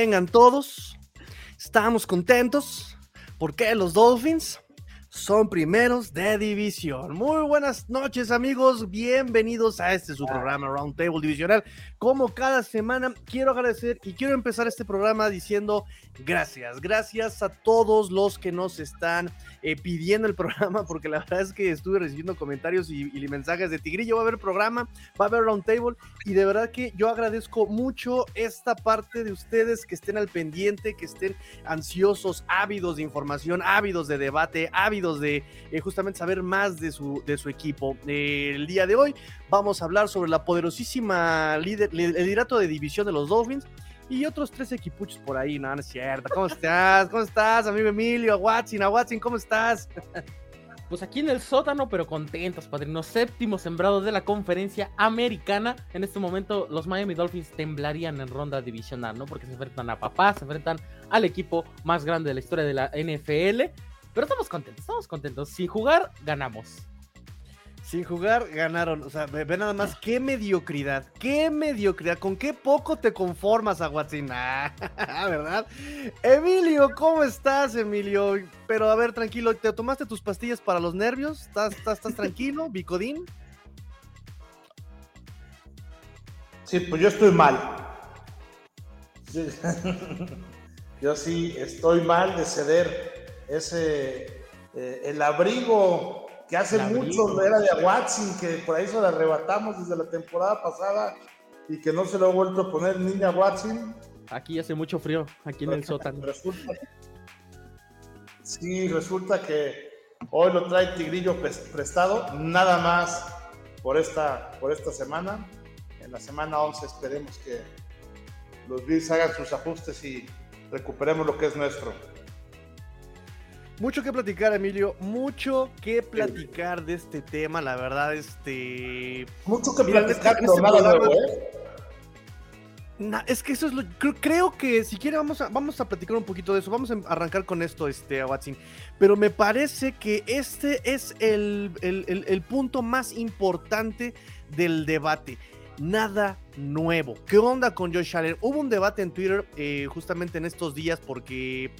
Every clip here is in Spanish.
Tengan todos. Estamos contentos porque los Dolphins son primeros de división. Muy buenas noches amigos, bienvenidos a este su programa Roundtable Divisional. Como cada semana, quiero agradecer y quiero empezar este programa diciendo gracias, gracias a todos los que nos están eh, pidiendo el programa, porque la verdad es que estuve recibiendo comentarios y, mensajes de Tigrillo, va a haber programa, va a haber roundtable, y de verdad que yo agradezco mucho esta parte de ustedes que estén al pendiente, que estén ansiosos, ávidos de información, ávidos de debate, ávidos de eh, justamente saber más de su, de su equipo. Eh, el día de hoy vamos a hablar sobre la poderosísima líder, liderato de división de los Dolphins y otros tres equipuchos por ahí, no, no es cierto. ¿Cómo estás? ¿Cómo estás, amigo Emilio? A Watson, a Watson, ¿cómo estás? Pues aquí en el sótano, pero contentos, padrino. Séptimo sembrado de la conferencia americana. En este momento, los Miami Dolphins temblarían en ronda divisional, ¿no? Porque se enfrentan a papá, se enfrentan al equipo más grande de la historia de la NFL. Pero estamos contentos, estamos contentos. Sin jugar, ganamos. Sin jugar, ganaron. O sea, ve, nada más qué mediocridad, qué mediocridad. ¿Con qué poco te conformas, Aguatzina? ¿Verdad? Emilio, ¿cómo estás, Emilio? Pero a ver, tranquilo, ¿te tomaste tus pastillas para los nervios? ¿Estás, estás, estás tranquilo, Bicodín? Sí, pues yo estoy mal. Yo sí estoy mal de ceder ese, eh, el abrigo que hace mucho era de Watson, que por ahí se la arrebatamos desde la temporada pasada y que no se lo ha vuelto a poner niña Watson. Aquí hace mucho frío, aquí en el sótano. sí, resulta que hoy lo trae Tigrillo prestado, nada más por esta, por esta semana. En la semana 11 esperemos que los Bills hagan sus ajustes y recuperemos lo que es nuestro. Mucho que platicar, Emilio. Mucho que platicar de este tema, la verdad, este. Mucho que platicar, este, nada nuevo, ¿eh? es que eso es lo. Creo, que si quiere vamos a, vamos a platicar un poquito de eso. Vamos a arrancar con esto, este, Watson. Pero me parece que este es el, el, punto más importante del debate. Nada nuevo. ¿Qué onda con Josh Allen? Hubo un debate en Twitter eh, justamente en estos días porque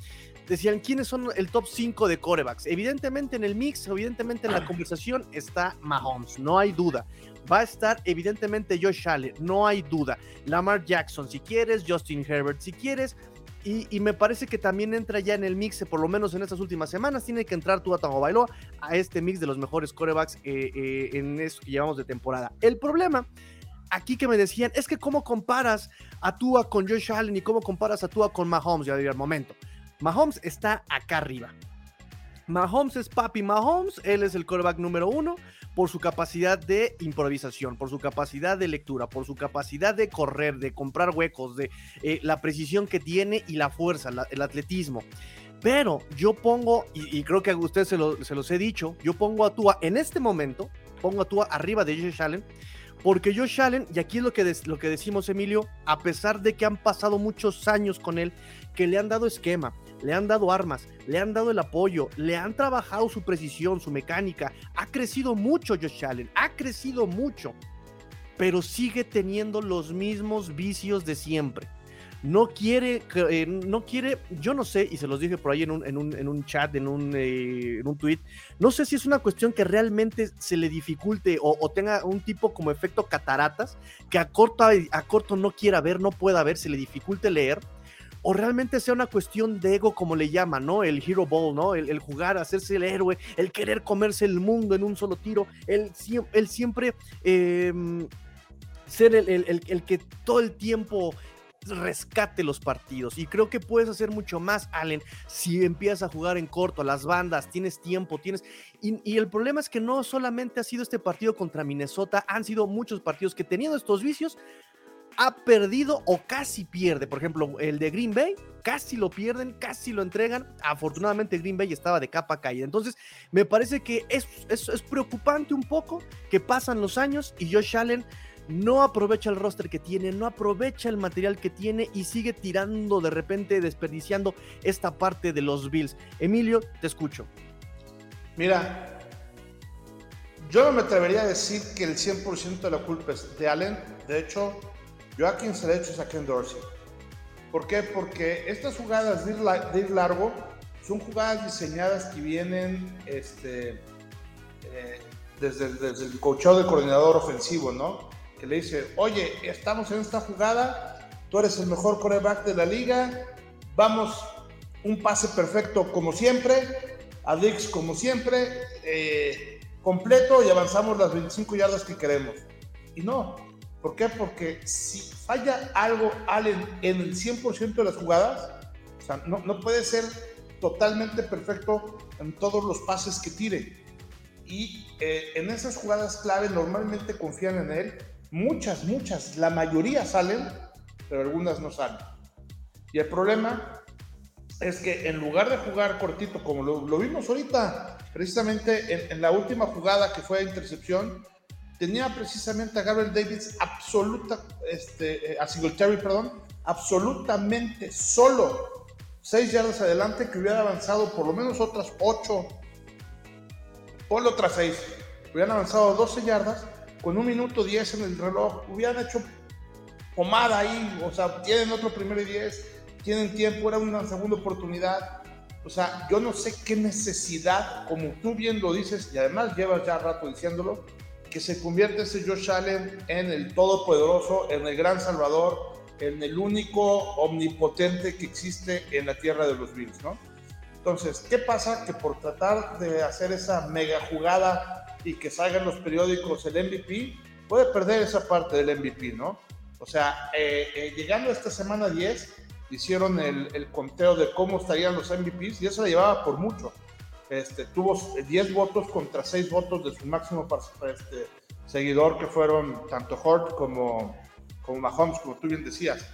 decían quiénes son el top 5 de corebacks. Evidentemente en el mix, evidentemente en la conversación está Mahomes, no hay duda. Va a estar evidentemente Josh Allen, no hay duda. Lamar Jackson, si quieres, Justin Herbert, si quieres. Y, me parece que también entra ya en el mix, por lo menos en estas últimas semanas, tiene que entrar Tua Tagovailoa a este mix de los mejores corebacks eh, eh, en eso que llevamos de temporada. El problema aquí que me decían es que cómo comparas a Tua con Josh Allen y cómo comparas a Tua con Mahomes, ya diría el momento. Mahomes está acá arriba. Mahomes es papi Mahomes, él es el quarterback número uno por su capacidad de improvisación, por su capacidad de lectura, por su capacidad de correr, de comprar huecos, de eh, la precisión que tiene y la fuerza, el atletismo. Pero yo pongo, y, creo que a ustedes se, los he dicho, yo pongo a Tua en este momento, pongo a Tua arriba de Josh Allen, porque Josh Allen, y aquí es lo que, lo que decimos Emilio, a pesar de que han pasado muchos años con él, que le han dado esquema, le han dado armas, le han dado el apoyo, le han trabajado su precisión, su mecánica. Ha crecido mucho Josh Allen, ha crecido mucho, pero sigue teniendo los mismos vicios de siempre. No quiere, eh, no quiere, yo no sé, y se los dije por ahí en un, en un, chat, en un, eh, en un tweet, no sé si es una cuestión que realmente se le dificulte o, tenga un tipo como efecto cataratas, que a corto, a corto no quiera ver, no pueda ver, se le dificulte leer o realmente sea una cuestión de ego, como le llaman, ¿no? El hero ball, ¿no? El, jugar, hacerse el héroe, el querer comerse el mundo en un solo tiro, el, siempre em, ser el, que todo el tiempo rescate los partidos. Y creo que puedes hacer mucho más, Allen, si empiezas a jugar en corto, las bandas, tienes tiempo, tienes... Y, y, el problema es que no solamente ha sido este partido contra Minnesota, han sido muchos partidos que teniendo estos vicios ha perdido o casi pierde. Por ejemplo, el de Green Bay, casi lo pierden, casi lo entregan. Afortunadamente Green Bay estaba de capa caída. Entonces, me parece que es, es, preocupante un poco que pasan los años y Josh Allen no aprovecha el roster que tiene, no aprovecha el material que tiene y sigue tirando de repente, desperdiciando esta parte de los Bills. Emilio, te escucho. Mira, yo no me atrevería a decir que el 100% de la culpa es de Allen. De hecho, Yo a quien se le es a Ken Dorsey. ¿Por qué? Porque estas jugadas de ir, largo son jugadas diseñadas que vienen este, eh, desde, desde, el coachado del coordinador ofensivo, ¿no? Que le dice, oye, estamos en esta jugada, tú eres el mejor coreback de la liga, vamos, un pase perfecto como siempre, a Dix como siempre, eh, completo y avanzamos las 25 yardas que queremos. Y no, ¿por qué? Porque si falla algo Allen en el 100% de las jugadas, o sea, no, no puede ser totalmente perfecto en todos los pases que tire. Y eh, en esas jugadas clave normalmente confían en él. Muchas, muchas, la mayoría salen, pero algunas no salen. Y el problema es que en lugar de jugar cortito, como lo, vimos ahorita, precisamente en, la última jugada que fue intercepción, tenía precisamente a Gabriel Davis absoluta, este, eh, a Singletary, perdón, absolutamente solo. Seis yardas adelante que hubiera avanzado por lo menos otras ocho, ponle otras seis, hubieran avanzado 12 yardas con un minuto 10 en el reloj, hubieran hecho pomada ahí, o sea, tienen otro primero y 10 tienen tiempo, era una segunda oportunidad. O sea, yo no sé qué necesidad, como tú bien lo dices, y además llevas ya rato diciéndolo, que se convierte ese Josh Allen en el todopoderoso, en el gran salvador, en el único omnipotente que existe en la tierra de los Bills, ¿no? Entonces, ¿qué pasa? Que por tratar de hacer esa mega jugada y que salgan los periódicos el MVP, puede perder esa parte del MVP, ¿no? O sea, eh, eh, llegando a esta semana 10, hicieron el, conteo de cómo estarían los MVPs y eso la llevaba por mucho. Este, tuvo 10 votos contra 6 votos de su máximo este, seguidor, que fueron tanto Hort como, como Mahomes, como tú bien decías.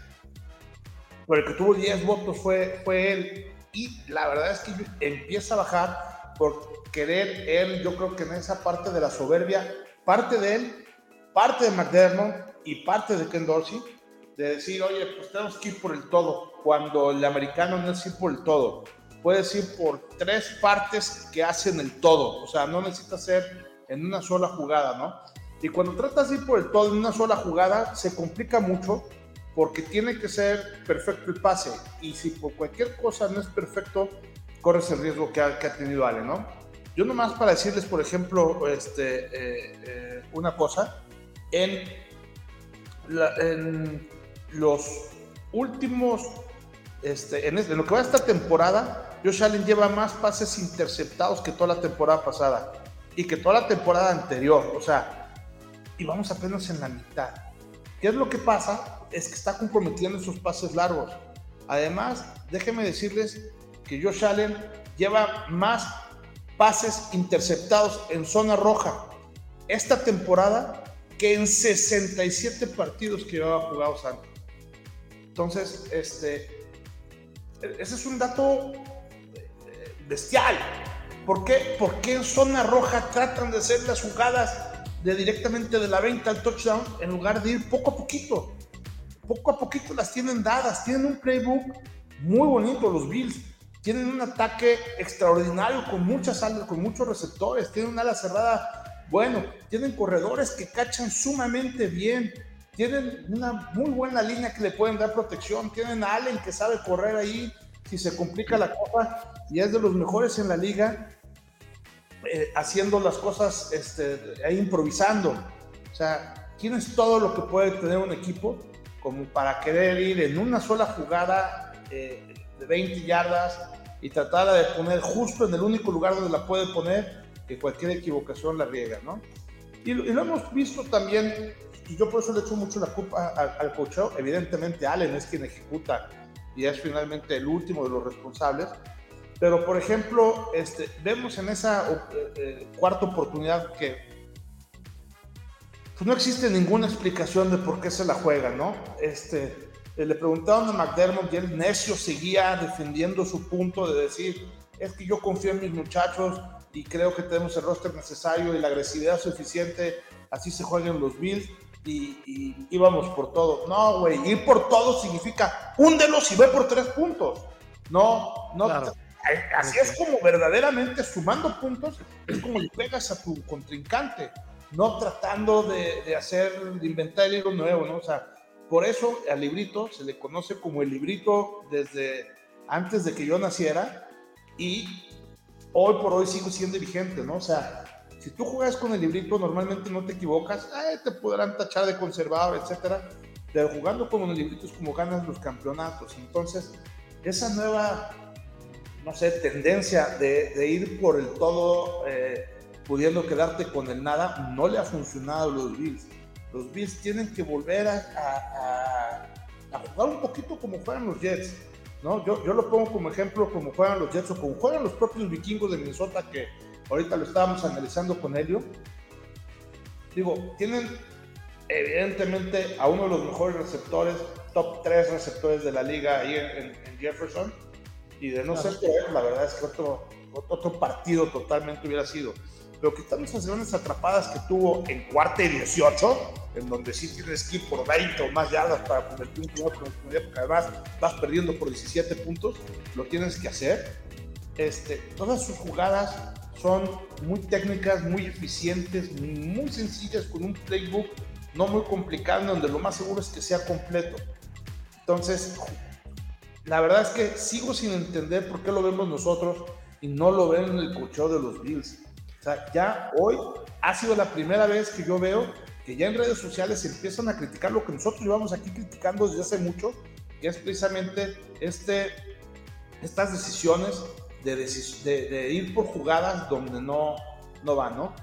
Pero el que tuvo 10 votos fue, fue él. Y la verdad es que empieza a bajar por querer él, yo creo que en esa parte de la soberbia, parte de él, parte de McDermott y parte de Ken Dorsey, de decir, oye, pues tenemos que ir por el todo, cuando el americano no es ir por el todo, puedes ir por tres partes que hacen el todo, o sea, no necesitas ser en una sola jugada, ¿no? Y cuando tratas de ir por el todo en una sola jugada, se complica mucho porque tiene que ser perfecto el pase, y si por cualquier cosa no es perfecto, corres el riesgo que ha, tenido Ale, ¿no? Yo nomás para decirles, por ejemplo, este, eh, eh, una cosa, en los últimos, este, en, lo que va a esta temporada, Josh Allen lleva más pases interceptados que toda la temporada pasada y que toda la temporada anterior. O sea, y vamos apenas en la mitad. ¿Qué es lo que pasa? Es que está comprometiendo esos pases largos. Además, déjenme decirles que Josh Allen lleva más pases interceptados en zona roja esta temporada que en 67 partidos que llevaba jugados antes. Entonces, este, ese es un dato eh, bestial. ¿Por qué? Porque en zona roja tratan de hacer las jugadas de directamente de la venta al touchdown en lugar de ir poco a poquito. Poco a poquito las tienen dadas. Tienen un playbook muy bonito los Bills. Tienen un ataque extraordinario con muchas alas, con muchos receptores. Tienen una ala cerrada bueno. Tienen corredores que cachan sumamente bien tienen una muy buena línea que le pueden dar protección. Tienen a Allen que sabe correr ahí si se complica la copa y es de los mejores en la liga eh, haciendo las cosas este, ahí improvisando. O sea, tienes todo lo que puede tener un equipo como para querer ir en una sola jugada eh, de 20 yardas y tratar de poner justo en el único lugar donde la puede poner, que cualquier equivocación la riega, ¿no? Y, y lo hemos visto también y yo por eso le echo mucho la culpa al, al Evidentemente, Allen es quien ejecuta y es finalmente el último de los responsables. Pero, por ejemplo, este, vemos en esa eh, eh, cuarta oportunidad que pues no existe ninguna explicación de por qué se la juega, ¿no? Este, le preguntaron a McDermott y el necio seguía defendiendo su punto de decir, es que yo confío en mis muchachos y creo que tenemos el roster necesario y la agresividad suficiente, así se juegan los Bills y, íbamos por todo. No, güey, ir por todo significa húndelos y ve por tres puntos. No, no. Así es como verdaderamente sumando puntos, es como le pegas a tu contrincante, no tratando de, hacer, de inventar el hilo nuevo, ¿no? O sea, por eso al librito se le conoce como el librito desde antes de que yo naciera y hoy por hoy sigo siendo vigente, ¿no? O sea, si tú juegas con el librito, normalmente no te equivocas, te podrán tachar de conservador, etcétera, pero jugando con el librito es como ganas los campeonatos. Entonces, esa nueva, no sé, tendencia de, ir por el todo, eh, pudiendo quedarte con el nada, no le ha funcionado a los Bills. Los Bills tienen que volver a, jugar un poquito como juegan los Jets. ¿no? Yo, yo lo pongo como ejemplo como juegan los Jets o como juegan los propios vikingos de Minnesota que ahorita lo estábamos analizando con ello. Digo, tienen evidentemente a uno de los mejores receptores, top 3 receptores de la liga ahí en, Jefferson. Y de no ser por la verdad es que otro, otro partido totalmente hubiera sido. Pero quitando esas grandes atrapadas que tuvo en cuarta y 18, en donde sí tienes que ir por 20 o más yardas para convertir un primer porque además vas perdiendo por 17 puntos, lo tienes que hacer. Este, todas sus jugadas son muy técnicas, muy eficientes, muy sencillas, con un playbook no muy complicado, donde lo más seguro es que sea completo. Entonces, la verdad es que sigo sin entender por qué lo vemos nosotros y no lo ven en el cocheo de los Bills. O sea, ya hoy ha sido la primera vez que yo veo que ya en redes sociales empiezan a criticar lo que nosotros llevamos aquí criticando desde hace mucho, que es precisamente este, estas decisiones de, ir por jugadas donde no, no van, ¿no?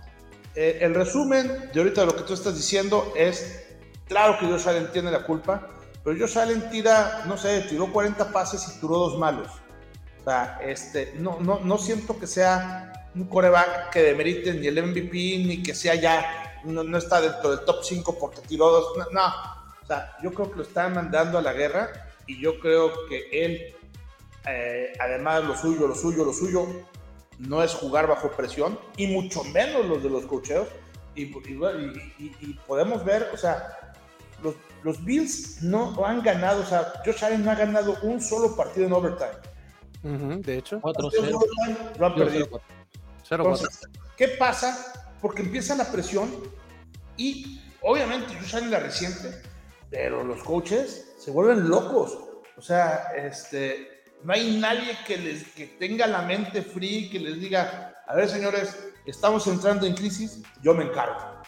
Eh, el resumen de ahorita de lo que tú estás diciendo es, claro que Josh Allen tiene la culpa, pero Josh Allen tira, no sé, tiró 40 pases y tiró dos malos. O sea, este, no, no, no siento que sea un coreback que demerite ni el MVP, ni que sea ya, no, no está dentro del top 5 porque tiró dos. No, no, o sea, yo creo que lo están mandando a la guerra y yo creo que él eh, además, lo suyo, lo suyo, lo suyo no es jugar bajo presión y mucho menos los de los cocheos. Y, podemos ver, o sea, los, los, Bills no han ganado, o sea, Josh Allen no ha ganado un solo partido en overtime. de hecho, lo han perdido. ¿Qué pasa? Porque empieza la presión y obviamente Josh Allen la reciente, pero los coaches se vuelven locos. O sea, este, no hay nadie que, les, que tenga la mente fría que les diga, a ver señores, estamos entrando en crisis, yo me encargo.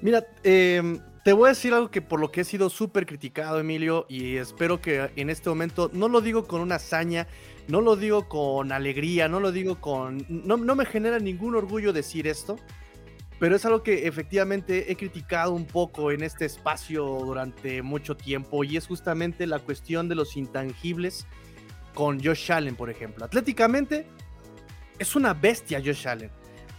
Mira, em, te voy a decir algo que por lo que he sido súper criticado, Emilio, y espero que en este momento no lo digo con una hazaña, no lo digo con alegría, no lo digo con... No me genera ningún orgullo decir esto, pero es algo que efectivamente he criticado un poco en este espacio durante mucho tiempo y es justamente la cuestión de los intangibles con Josh Allen, por ejemplo. Atléticamente es una bestia Josh Allen.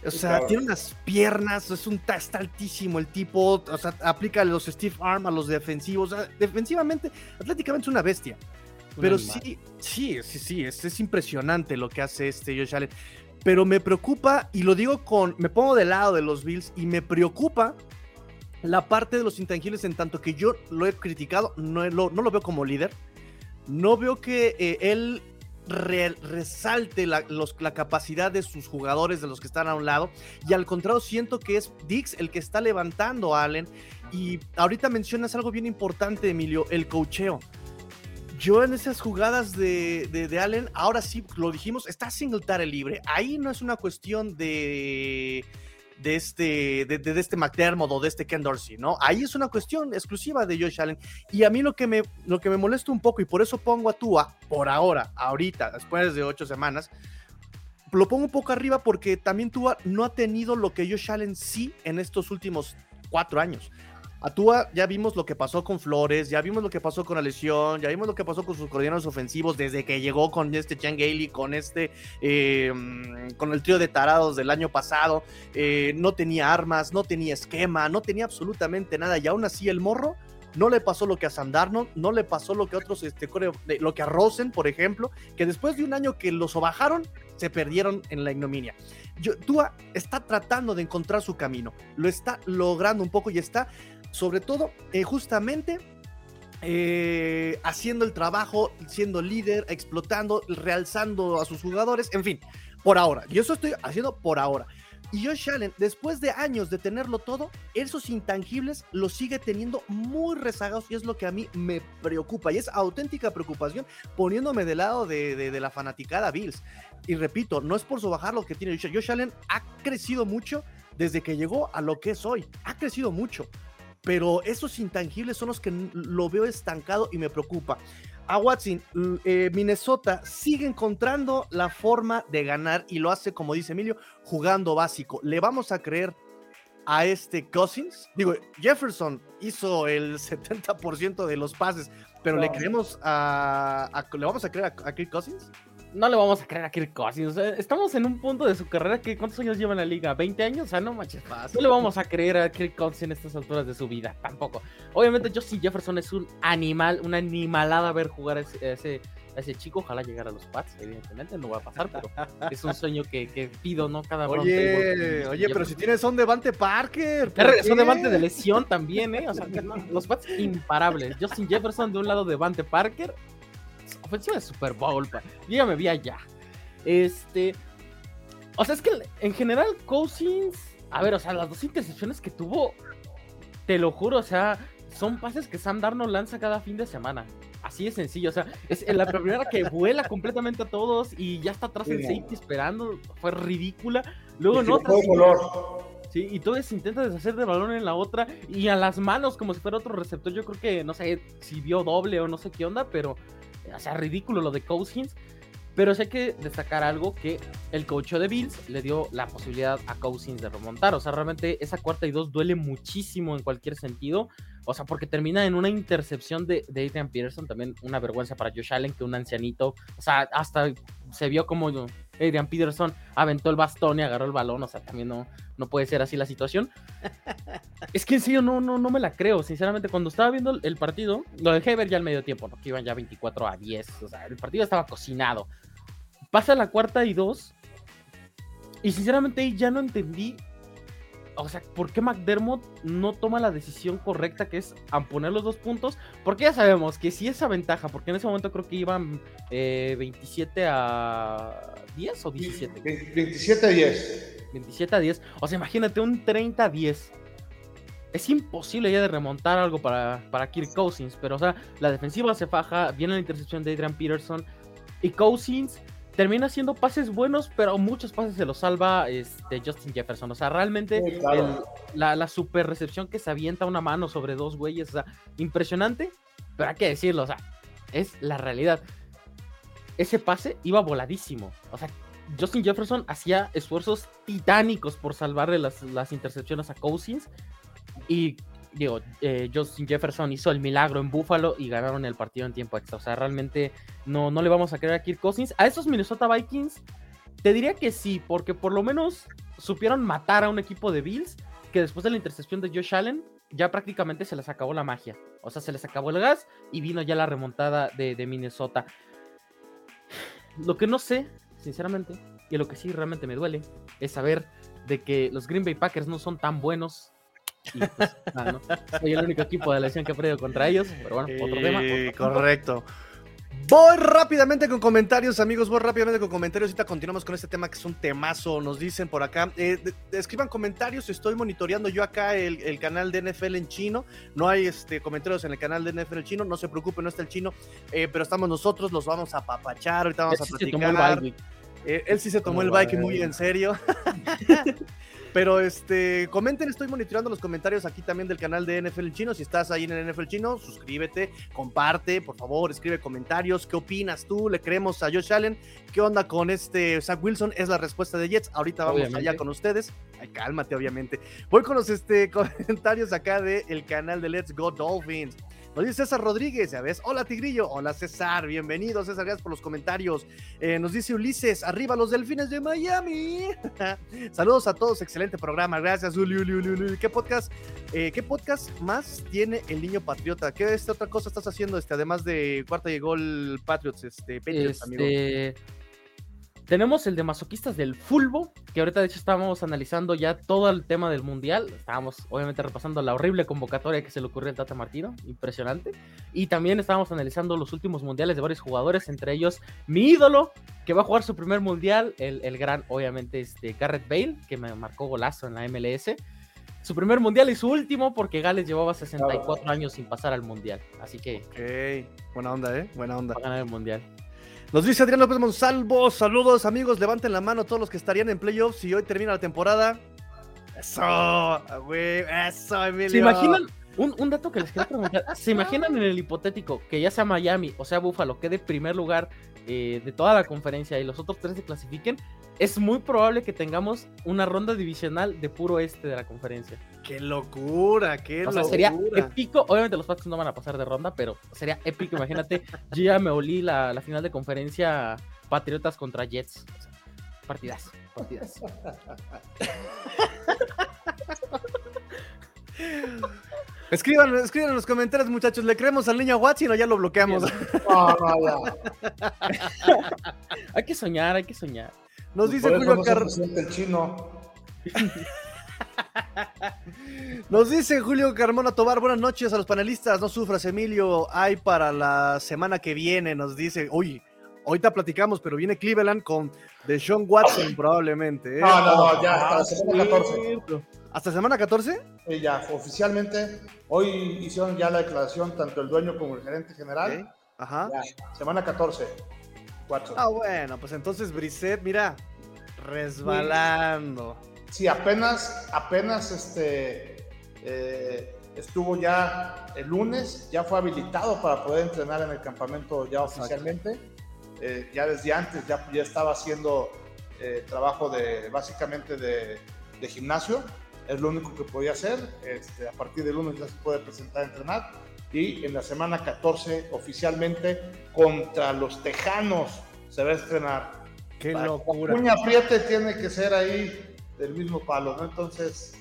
O sea, tiene unas piernas, es un, está altísimo el tipo, o sea, aplica los Steve Arm a los defensivos. defensivamente, atléticamente es una bestia. Pero sí, sí, sí, sí, es, es, impresionante lo que hace este Josh Allen pero me preocupa, y lo digo con, me pongo del lado de los Bills y me preocupa la parte de los intangibles en tanto que yo lo he criticado, no lo, no lo veo como líder, no veo que eh, él resalte la, la, capacidad de sus jugadores, de los que están a un lado, y al contrario siento que es Dix el que está levantando a Allen, y ahorita mencionas algo bien importante, Emilio, el cocheo yo en esas jugadas de, de, Allen, ahora sí lo dijimos, está Singletary libre. Ahí no es una cuestión de, de este, de, de, este McDermott o de este Ken Dorsey, ¿no? Ahí es una cuestión exclusiva de Josh Allen. Y a mí lo que me, lo que me molesta un poco, y por eso pongo a Tua por ahora, ahorita, después de ocho semanas, lo pongo un poco arriba porque también Tua no ha tenido lo que Josh Allen sí en estos últimos cuatro años. Atúa, ya vimos lo que pasó con Flores, ya vimos lo que pasó con la lesión, ya vimos lo que pasó con sus coordinadores ofensivos desde que llegó con este Chan Gailey, con este, eh, con el trío de tarados del año pasado. Eh, no tenía armas, no tenía esquema, no tenía absolutamente nada. Y aún así el morro no le pasó lo que a Sandarno, no le pasó lo que a otros, este, lo que a Rosen, por ejemplo, que después de un año que los bajaron, se perdieron en la ignominia. Tua está tratando de encontrar su camino, lo está logrando un poco y está sobre todo eh, justamente eh, haciendo el trabajo, siendo líder, explotando, realzando a sus jugadores, en fin, por ahora. Y eso estoy haciendo por ahora. Y Josh Allen, después de años de tenerlo todo, esos intangibles los sigue teniendo muy rezagados y es lo que a mí me preocupa. Y es auténtica preocupación poniéndome del lado de, la fanaticada Bills. Y repito, no es por bajar lo que tiene Josh Allen, ha crecido mucho desde que llegó a lo que es hoy. Ha crecido mucho. Pero esos intangibles son los que lo veo estancado y me preocupa a Watson, eh, Minnesota sigue encontrando la forma de ganar y lo hace, como dice Emilio, jugando básico. ¿Le vamos a creer a este Cousins? Digo, Jefferson hizo el 70% de los pases, pero ¿le creemos a, ¿Le vamos a creer a, a Kirk Cousins? No le vamos a creer a Kirk Cousins. estamos en un punto de su carrera que ¿cuántos años lleva en la liga? ¿20 años? O sea, no manches. No le vamos a creer a Kirk Cousins en estas alturas de su vida, tampoco. Obviamente Justin Jefferson es un animal, una animalada ver jugar a ese, ese, chico. Ojalá llegara a los Pats, evidentemente, no va a pasar, pero es un sueño que, pido, ¿no? Cada Oye, oye, pero si tienes son Devante Parker. Son Devante de lesión también, ¿eh? O sea, los Pats imparables. Justin Jefferson de un lado, Devante Parker ofensiva de Super Bowl. Dígame, vi allá. Este. O sea, es que en general, Cousins. A ver, o sea, las dos intercepciones que tuvo. Te lo juro, o sea, son pases que Sam Darnold lanza cada fin de semana. Así de sencillo, o sea, es la primera que vuela completamente a todos y ya está atrás el safety esperando. Fue ridícula. Luego no. Sí, y todo se intenta deshacer de balón en la otra y a las manos como si fuera otro receptor. Yo creo que no sé si vio doble o no sé qué onda, pero o sea, ridículo lo de Cousins. Pero sé que destacar algo que el coach de Bills le dio la posibilidad a Cousins de remontar. O sea, realmente esa cuarta y dos duele muchísimo en cualquier sentido. O sea, porque termina en una intercepción de, de Adrian Peterson. También una vergüenza para Josh Allen, que un ancianito. O sea, hasta se vio como Adrian Peterson aventó el bastón y agarró el balón. O sea, también no, no puede ser así la situación. es que en serio no, no, no me la creo. Sinceramente, cuando estaba viendo el partido, lo dejé ver ya al medio tiempo, ¿no? que iban ya 24 a 10. O sea, el partido estaba cocinado. Pasa la cuarta y dos. Y sinceramente ya no entendí. O sea, ¿por qué McDermott no toma la decisión correcta que es poner los dos puntos? Porque ya sabemos que si esa ventaja, porque en ese momento creo que iban 27 eh, a 10 o 17. 27 a 10. 27 a 10. O sea, imagínate un 30 a 10. Es imposible ya de remontar algo para, para Kirk Cousins. Pero, o sea, la defensiva se faja. Viene la intercepción de Adrian Peterson. Y Cousins termina haciendo pases buenos, pero muchos pases se los salva este, Justin Jefferson. O sea, realmente la, la, super recepción que se avienta una mano sobre dos güeyes. O sea, impresionante. Pero hay que decirlo, o sea, es la realidad. Ese pase iba voladísimo. O sea, Justin Jefferson hacía esfuerzos titánicos por salvarle las, las intercepciones a Cousins. Y digo, eh, Justin Jefferson hizo el milagro en Buffalo y ganaron el partido en tiempo extra. O sea, realmente no, no le vamos a creer a Kirk Cousins. A esos Minnesota Vikings, te diría que sí, porque por lo menos supieron matar a un equipo de Bills que después de la intercepción de Josh Allen ya prácticamente se les acabó la magia. O sea, se les acabó el gas y vino ya la remontada de, de Minnesota. Lo que no sé sinceramente. Y lo que sí realmente me duele es saber de que los Green Bay Packers no son tan buenos. Y pues, Soy el único equipo de la que ha perdido contra ellos. Pero bueno, otro tema. correcto. Voy rápidamente con comentarios, amigos. Voy rápidamente con comentarios. Ahorita continuamos con este tema que es un temazo. Nos dicen por acá. Eh, escriban comentarios. Estoy monitoreando yo acá el, canal de NFL en chino. No hay este, comentarios en el canal de NFL en chino. No se preocupen, no está el chino. Eh, pero estamos nosotros. Los vamos a papachar. Ahorita vamos a platicar. Eh, él sí se tomó el bike muy en serio. Pero este, comenten, estoy monitoreando los comentarios aquí también del canal de NFL Chino. Si estás ahí en el NFL Chino, suscríbete, comparte, por favor, escribe comentarios. ¿Qué opinas tú? ¿Le creemos a Josh Allen? ¿Qué onda con este Zach Wilson? Es la respuesta de Jets. Ahorita vamos allá con ustedes. Ay, cálmate, obviamente. Voy con los este, comentarios acá del canal de Let's Go Dolphins. Nos dice César Rodríguez, ya ves. Hola Tigrillo, hola César, bienvenido César, gracias por los comentarios. Eh, nos dice Ulises, arriba los delfines de Miami. Saludos a todos, excelente programa, gracias Uli, Uli, Uli, ¿Qué podcast, eh, qué podcast más tiene el niño patriota? ¿Qué otra cosa estás haciendo, este, además de cuarta y gol Patriots, este, Patriots, este... Tenemos el de masoquistas del Fulbo, que ahorita de hecho estábamos analizando ya todo el tema del mundial. Estábamos obviamente repasando la horrible convocatoria que se le ocurrió al Tata Martino, impresionante. Y también estábamos analizando los últimos mundiales de varios jugadores, entre ellos mi ídolo, que va a jugar su primer mundial, el, el gran, obviamente, este, Garrett Bale, que me marcó golazo en la MLS. Su primer mundial y su último, porque Gales llevaba 64 años sin pasar al mundial. Así que. Ok, buena onda, ¿eh? Buena onda. Va a ganar el mundial. Nos dice Adrián López Monsalvo, saludos amigos, levanten la mano todos los que estarían en playoffs y hoy termina la temporada. Eso, güey, eso, Emilio. ¿Se imaginan? Un, dato que les quiero preguntar. ¿Se imaginan en el hipotético que ya sea Miami o sea Buffalo quede primer lugar eh, de toda la conferencia y los otros tres se clasifiquen? Es muy probable que tengamos una ronda divisional de puro este de la conferencia. ¡Qué locura! ¡Qué O sea, locura! sería épico. Obviamente los Pats no van a pasar de ronda, pero sería épico. Imagínate, yo ya me olí la, la final de conferencia Patriotas contra Jets. O sea, partidas, partidas. Escriban, escriban en los comentarios, muchachos. ¿Le creemos al niño Watson o ya lo bloqueamos? No, no, ya. Hay que soñar, hay que soñar. Nos dice Por eso Julio no se Car- presenta el chino. Nos dice Julio Carmona Tobar, buenas noches a los panelistas, no sufras Emilio, hay para la semana que viene, nos dice, uy, ahorita platicamos, pero viene Cleveland con Deshaun Watson probablemente. ¿eh? No, no, no, ya, hasta la Ah, semana 14. cierto. ¿Hasta semana 14? Sí, ya, oficialmente, hoy hicieron ya la declaración tanto el dueño como el gerente general. Ajá. Ya, semana 14. Cuatro. Ah, bueno, pues entonces Brissett, mira, resbalando. Sí, apenas, apenas este, eh, estuvo ya el lunes, ya fue habilitado para poder entrenar en el campamento ya oficialmente. Eh, ya desde antes ya, ya estaba haciendo eh, trabajo de básicamente de, de gimnasio, es lo único que podía hacer. Este, a partir del lunes ya se puede presentar a entrenar y en la semana 14 oficialmente contra los Tejanos se va a estrenar. Qué locura. Cuña apriete tiene que ser ahí del mismo palo, ¿no? Entonces,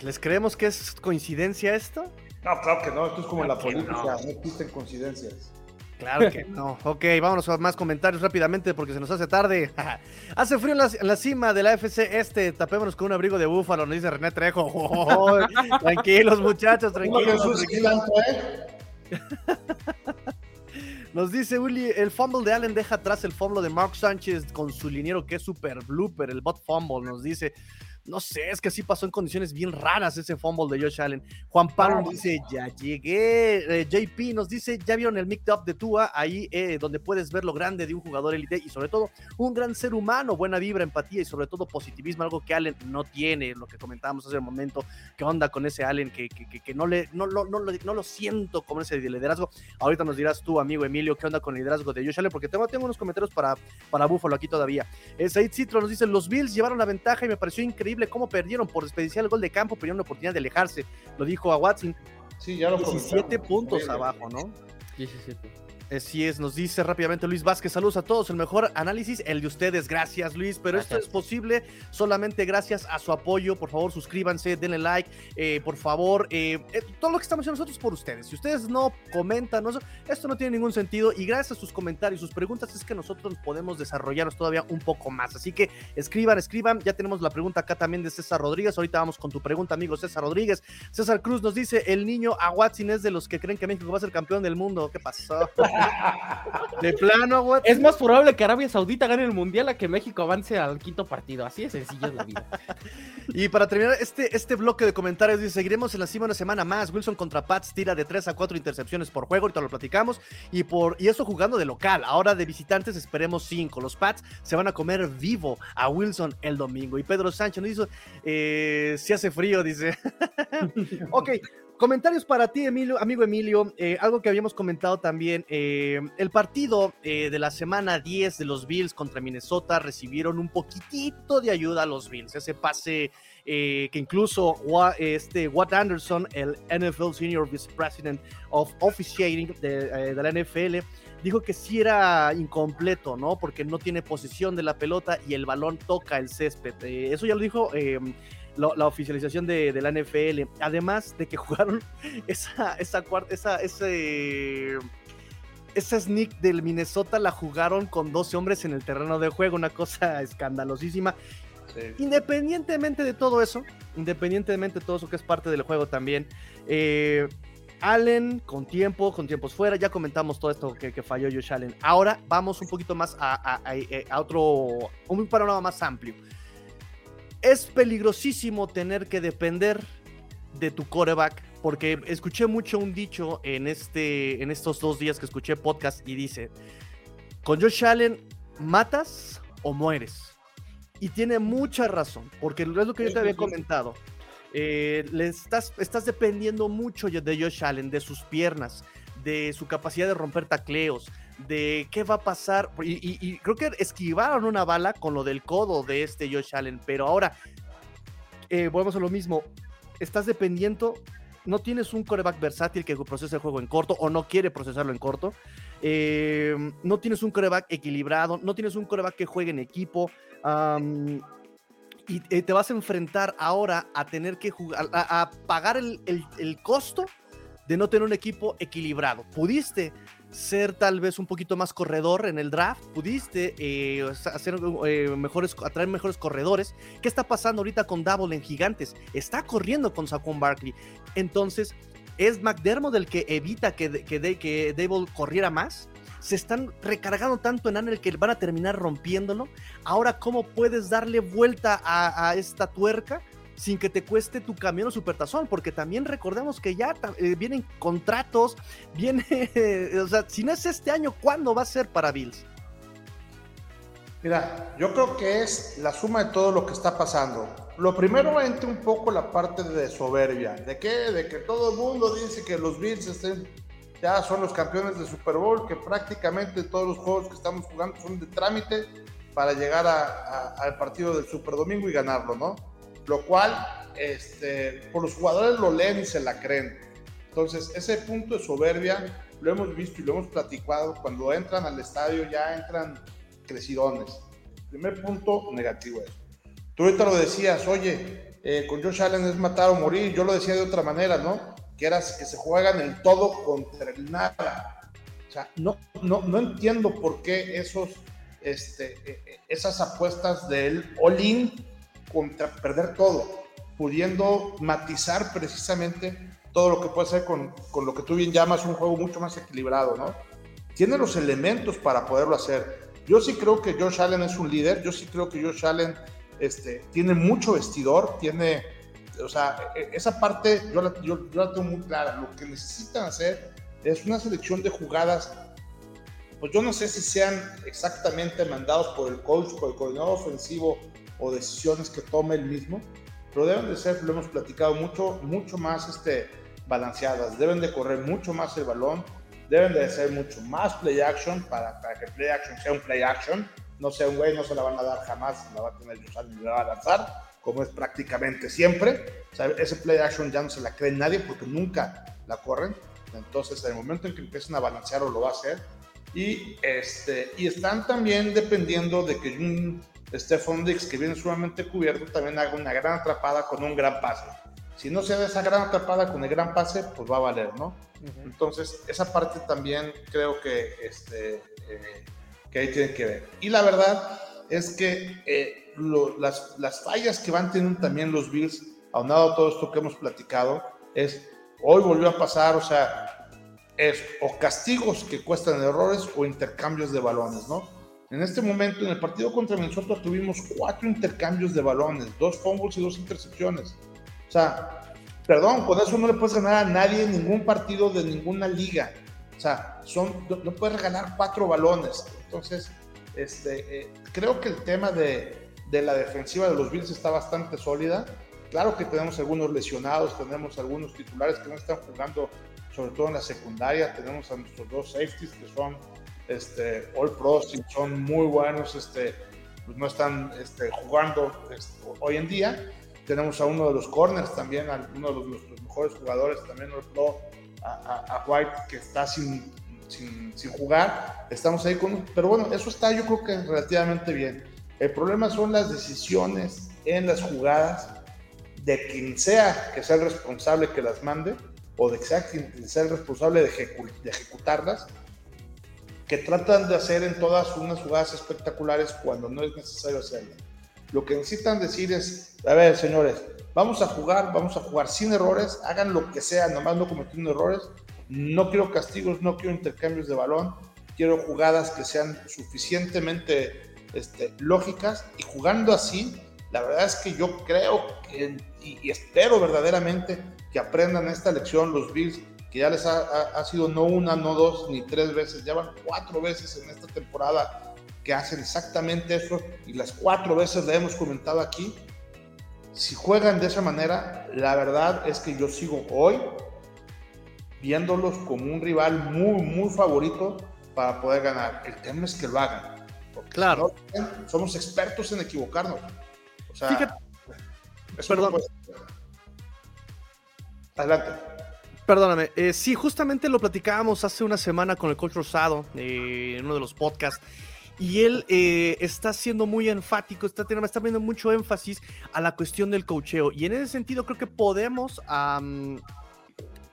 ¿Les creemos que es coincidencia esto? no, claro que no, esto es como la Claro que política, no. no. existen coincidencias. Claro que no. Ok, vámonos a más comentarios rápidamente porque se nos hace tarde. hace frío en la, en la cima de la FC Este. Tapémonos con un abrigo de búfalo, nos dice René Trejo. Oh, tranquilos, muchachos, Uno que tranquilos. Nos dice Willy, el fumble de Allen deja atrás el fumble de Mark Sánchez con su liniero que es super blooper, el bot fumble, nos dice. No sé, es que así pasó en condiciones bien raras ese fumble de Josh Allen. Juan Pablo nos dice, ya llegué. Eh, JP nos dice, ya vieron el mic up de Tua, ahí eh, donde puedes ver lo grande de un jugador élite y sobre todo un gran ser humano, buena vibra, empatía y sobre todo positivismo, algo que Allen no tiene, lo que comentábamos hace un momento. ¿Qué onda con ese Allen que, que, que- que no, le, no, no, no, lo- no lo siento como ese liderazgo? Ahorita nos dirás tú, amigo Emilio, qué onda con el liderazgo de Josh Allen, porque tengo, tengo unos comentarios para, para Buffalo aquí todavía. Eh, Said Citro nos dice, los Bills llevaron la ventaja y me pareció increíble cómo perdieron por desperdiciar el gol de campo, perdieron la oportunidad de alejarse. Lo dijo a Watson, Sí, ya lo 17 comentamos. puntos abajo, ¿no? 17. Así es, nos dice rápidamente Luis Vázquez, saludos a todos, el mejor análisis, el de ustedes, gracias Luis, pero esto es posible solamente gracias a su apoyo, por favor suscríbanse, denle like, eh, por favor, eh, eh, todo lo que estamos haciendo nosotros por ustedes, si ustedes no comentan, no, esto no tiene ningún sentido y gracias a sus comentarios, sus preguntas es que nosotros podemos desarrollarnos todavía un poco más, así que escriban, escriban, ya tenemos la pregunta acá también de César Rodríguez, ahorita vamos con tu pregunta amigo César Rodríguez, César Cruz nos dice, el niño a Watson es de los que creen que México va a ser campeón del mundo, ¿qué pasó? De plano, güey. Es más probable que Arabia Saudita gane el mundial a que México avance al quinto partido. Así de sencillo es la vida. Y para terminar este, este bloque de comentarios, dice, seguiremos en la cima una semana más. Wilson contra Pats tira de 3 a 4 intercepciones por juego, ahorita lo platicamos. Y, por, y eso jugando de local. Ahora de visitantes esperemos 5. Los Pats se van a comer vivo a Wilson el domingo. Y Pedro Sánchez nos dice, eh, si hace frío, dice. ok, Comentarios para ti, Emilio, amigo Emilio. eh, algo que habíamos comentado también. eh, el partido eh, de la semana 10 de los Bills contra Minnesota recibieron un poquitito de ayuda a los Bills. Ese pase que incluso este, Watt Anderson, el NFL Senior Vice President of Officiating de, la NFL, dijo que sí era incompleto, ¿no? Porque no tiene posición de la pelota y el balón toca el césped. Eso ya lo dijo. eh, la oficialización de, de la NFL, además de que jugaron esa, esa cuarta, esa, ese, esa sneak del Minnesota la jugaron con 12 hombres en el terreno de juego, una cosa escandalosísima. Independientemente de todo eso, independientemente de todo eso que es parte del juego también, eh, Allen con tiempo, con tiempos fuera, ya comentamos todo esto que, falló Josh Allen. Ahora vamos un poquito más a, a otro, un panorama más amplio. Es peligrosísimo tener que depender de tu coreback porque escuché mucho un dicho en, este, en estos dos días que escuché podcast y dice, con Josh Allen, ¿matas o mueres? Y tiene mucha razón, porque es lo que yo te había comentado. Eh, le estás, estás dependiendo mucho de Josh Allen, de sus piernas, de su capacidad de romper tacleos, de qué va a pasar. Y, creo que esquivaron una bala con lo del codo de este Josh Allen, pero ahora eh, volvemos a lo mismo. Estás dependiendo no tienes un coreback versátil que procese el juego en corto o no quiere procesarlo en corto. Eh, no tienes un coreback equilibrado, no tienes un coreback que juegue en equipo. y eh, te vas a enfrentar ahora a tener que jugar, a, pagar el, el, costo de no tener un equipo equilibrado. Pudiste ser tal vez un poquito más corredor en el draft, pudiste eh, hacer eh, mejores, atraer mejores corredores. ¿Qué está pasando ahorita con Double en Gigantes? Está corriendo con Saquon Barkley. Entonces, ¿es McDermott el que evita que, que, que corriera más? se están recargando tanto en Anel que van a terminar rompiéndolo. Ahora, ¿cómo puedes darle vuelta a esta tuerca? Sin que te cueste tu camión o supertazón, porque también recordemos que ya eh, vienen contratos, viene, o sea, si no es este año, ¿cuándo va a ser para Bills? Mira, yo creo que es la suma de todo lo que está pasando. Lo primero entra un poco la parte de soberbia, de que, de que todo el mundo dice que los Bills ya son los campeones de Super Bowl, que prácticamente todos los juegos que estamos jugando son de trámite para llegar al partido del Super Domingo y ganarlo, ¿no? Lo cual este, por los jugadores lo leen y se la creen. Entonces, ese punto de soberbia lo hemos visto y lo hemos platicado. Cuando entran al estadio ya entran crecidones. Primer punto negativo eso. Tú ahorita lo decías, oye, eh, con Josh Allen es matar o morir. Yo lo decía de otra manera, ¿no? Que era que se juegan el todo contra el nada. O sea, no, no, no entiendo por qué esos, este, e, e, esas apuestas del all-in contra perder todo, pudiendo matizar precisamente todo lo que puede hacer con, con, lo que tú bien llamas un juego mucho más equilibrado, ¿no? Tiene los elementos para poderlo hacer. Yo sí creo que Josh Allen es un líder, yo sí creo que Josh Allen este, tiene mucho vestidor, tiene, o sea, e, esa parte yo la, yo, yo la tengo muy clara. Lo que necesitan hacer es una selección de jugadas pues yo no sé si sean exactamente mandados por el coach, por el coordinador ofensivo o decisiones que tome el mismo, pero deben de ser, lo hemos platicado mucho, mucho más este, balanceadas, deben de correr mucho más el balón, deben de ser mucho más play action para, para que play action sea un play action, no sea un güey, no se la van a dar jamás, la va a tener y la va a lanzar, como es prácticamente siempre. O sea, ese play action ya no se la cree nadie porque nunca la corren. Entonces, en el momento en que empiecen a balancear o lo va a hacer. Y, este, y están también dependiendo de que un Stephon Dix, que viene sumamente cubierto, también haga una gran atrapada con un gran pase. Si no se da esa gran atrapada con el gran pase, pues va a valer, ¿no? Entonces, esa parte también creo que, este, eh, que ahí tiene que ver. Y la verdad es que eh, las, las, fallas que van teniendo también los Bills, aunado a todo esto que hemos platicado, es hoy volvió a pasar, o sea, es o castigos que cuestan errores o intercambios de balones, ¿no? En este momento, en el partido contra Minnesota, tuvimos cuatro intercambios de balones, dos fumbles y dos intercepciones. O sea, perdón, con eso no le puedes ganar a nadie en ningún partido de ninguna liga. O sea, son, no, puedes regalar cuatro balones. Entonces, este, eh, creo que el tema de, de la defensiva de los Bills está bastante sólida. Claro que tenemos algunos lesionados, tenemos algunos titulares que no están jugando, sobre todo en la secundaria. Tenemos a nuestros dos safeties que son este, All Pros y son muy buenos, este, pues no están este, jugando este, hoy en día. Tenemos a uno de los corners también, a uno de los, nuestros mejores jugadores, también All Pro, a, White, que está sin, sin, sin, jugar. Estamos ahí con, pero bueno, eso está yo creo que relativamente bien. El problema son las decisiones en las jugadas de quien sea que sea el responsable que las mande o de que sea quien sea el responsable de, de ejecutarlas que tratan de hacer en todas unas jugadas espectaculares cuando no es necesario hacerlo. Lo que necesitan decir es, a ver, señores, vamos a jugar, vamos a jugar sin errores, hagan lo que sea, nomás no cometiendo errores. No quiero castigos, no quiero intercambios de balón, quiero jugadas que sean suficientemente este, lógicas y jugando así, la verdad es que yo creo que, y, espero verdaderamente que aprendan esta lección los Bills, que ya les ha, ha, sido no una, no dos, ni tres veces, ya van cuatro veces en esta temporada que hacen exactamente eso y las cuatro veces le hemos comentado aquí. Si juegan de esa manera, la verdad es que yo sigo hoy viéndolos como un rival muy, muy favorito para poder ganar. El tema es que lo hagan. Claro. somos expertos en equivocarnos. O sea, Fíjate. Perdón. Adelante. Perdóname, eh, sí, justamente lo platicábamos hace una semana con el coach Rosado eh, en uno de los podcasts y él eh, está siendo muy enfático, está, está poniendo mucho énfasis a la cuestión del cocheo. Y en ese sentido creo que podemos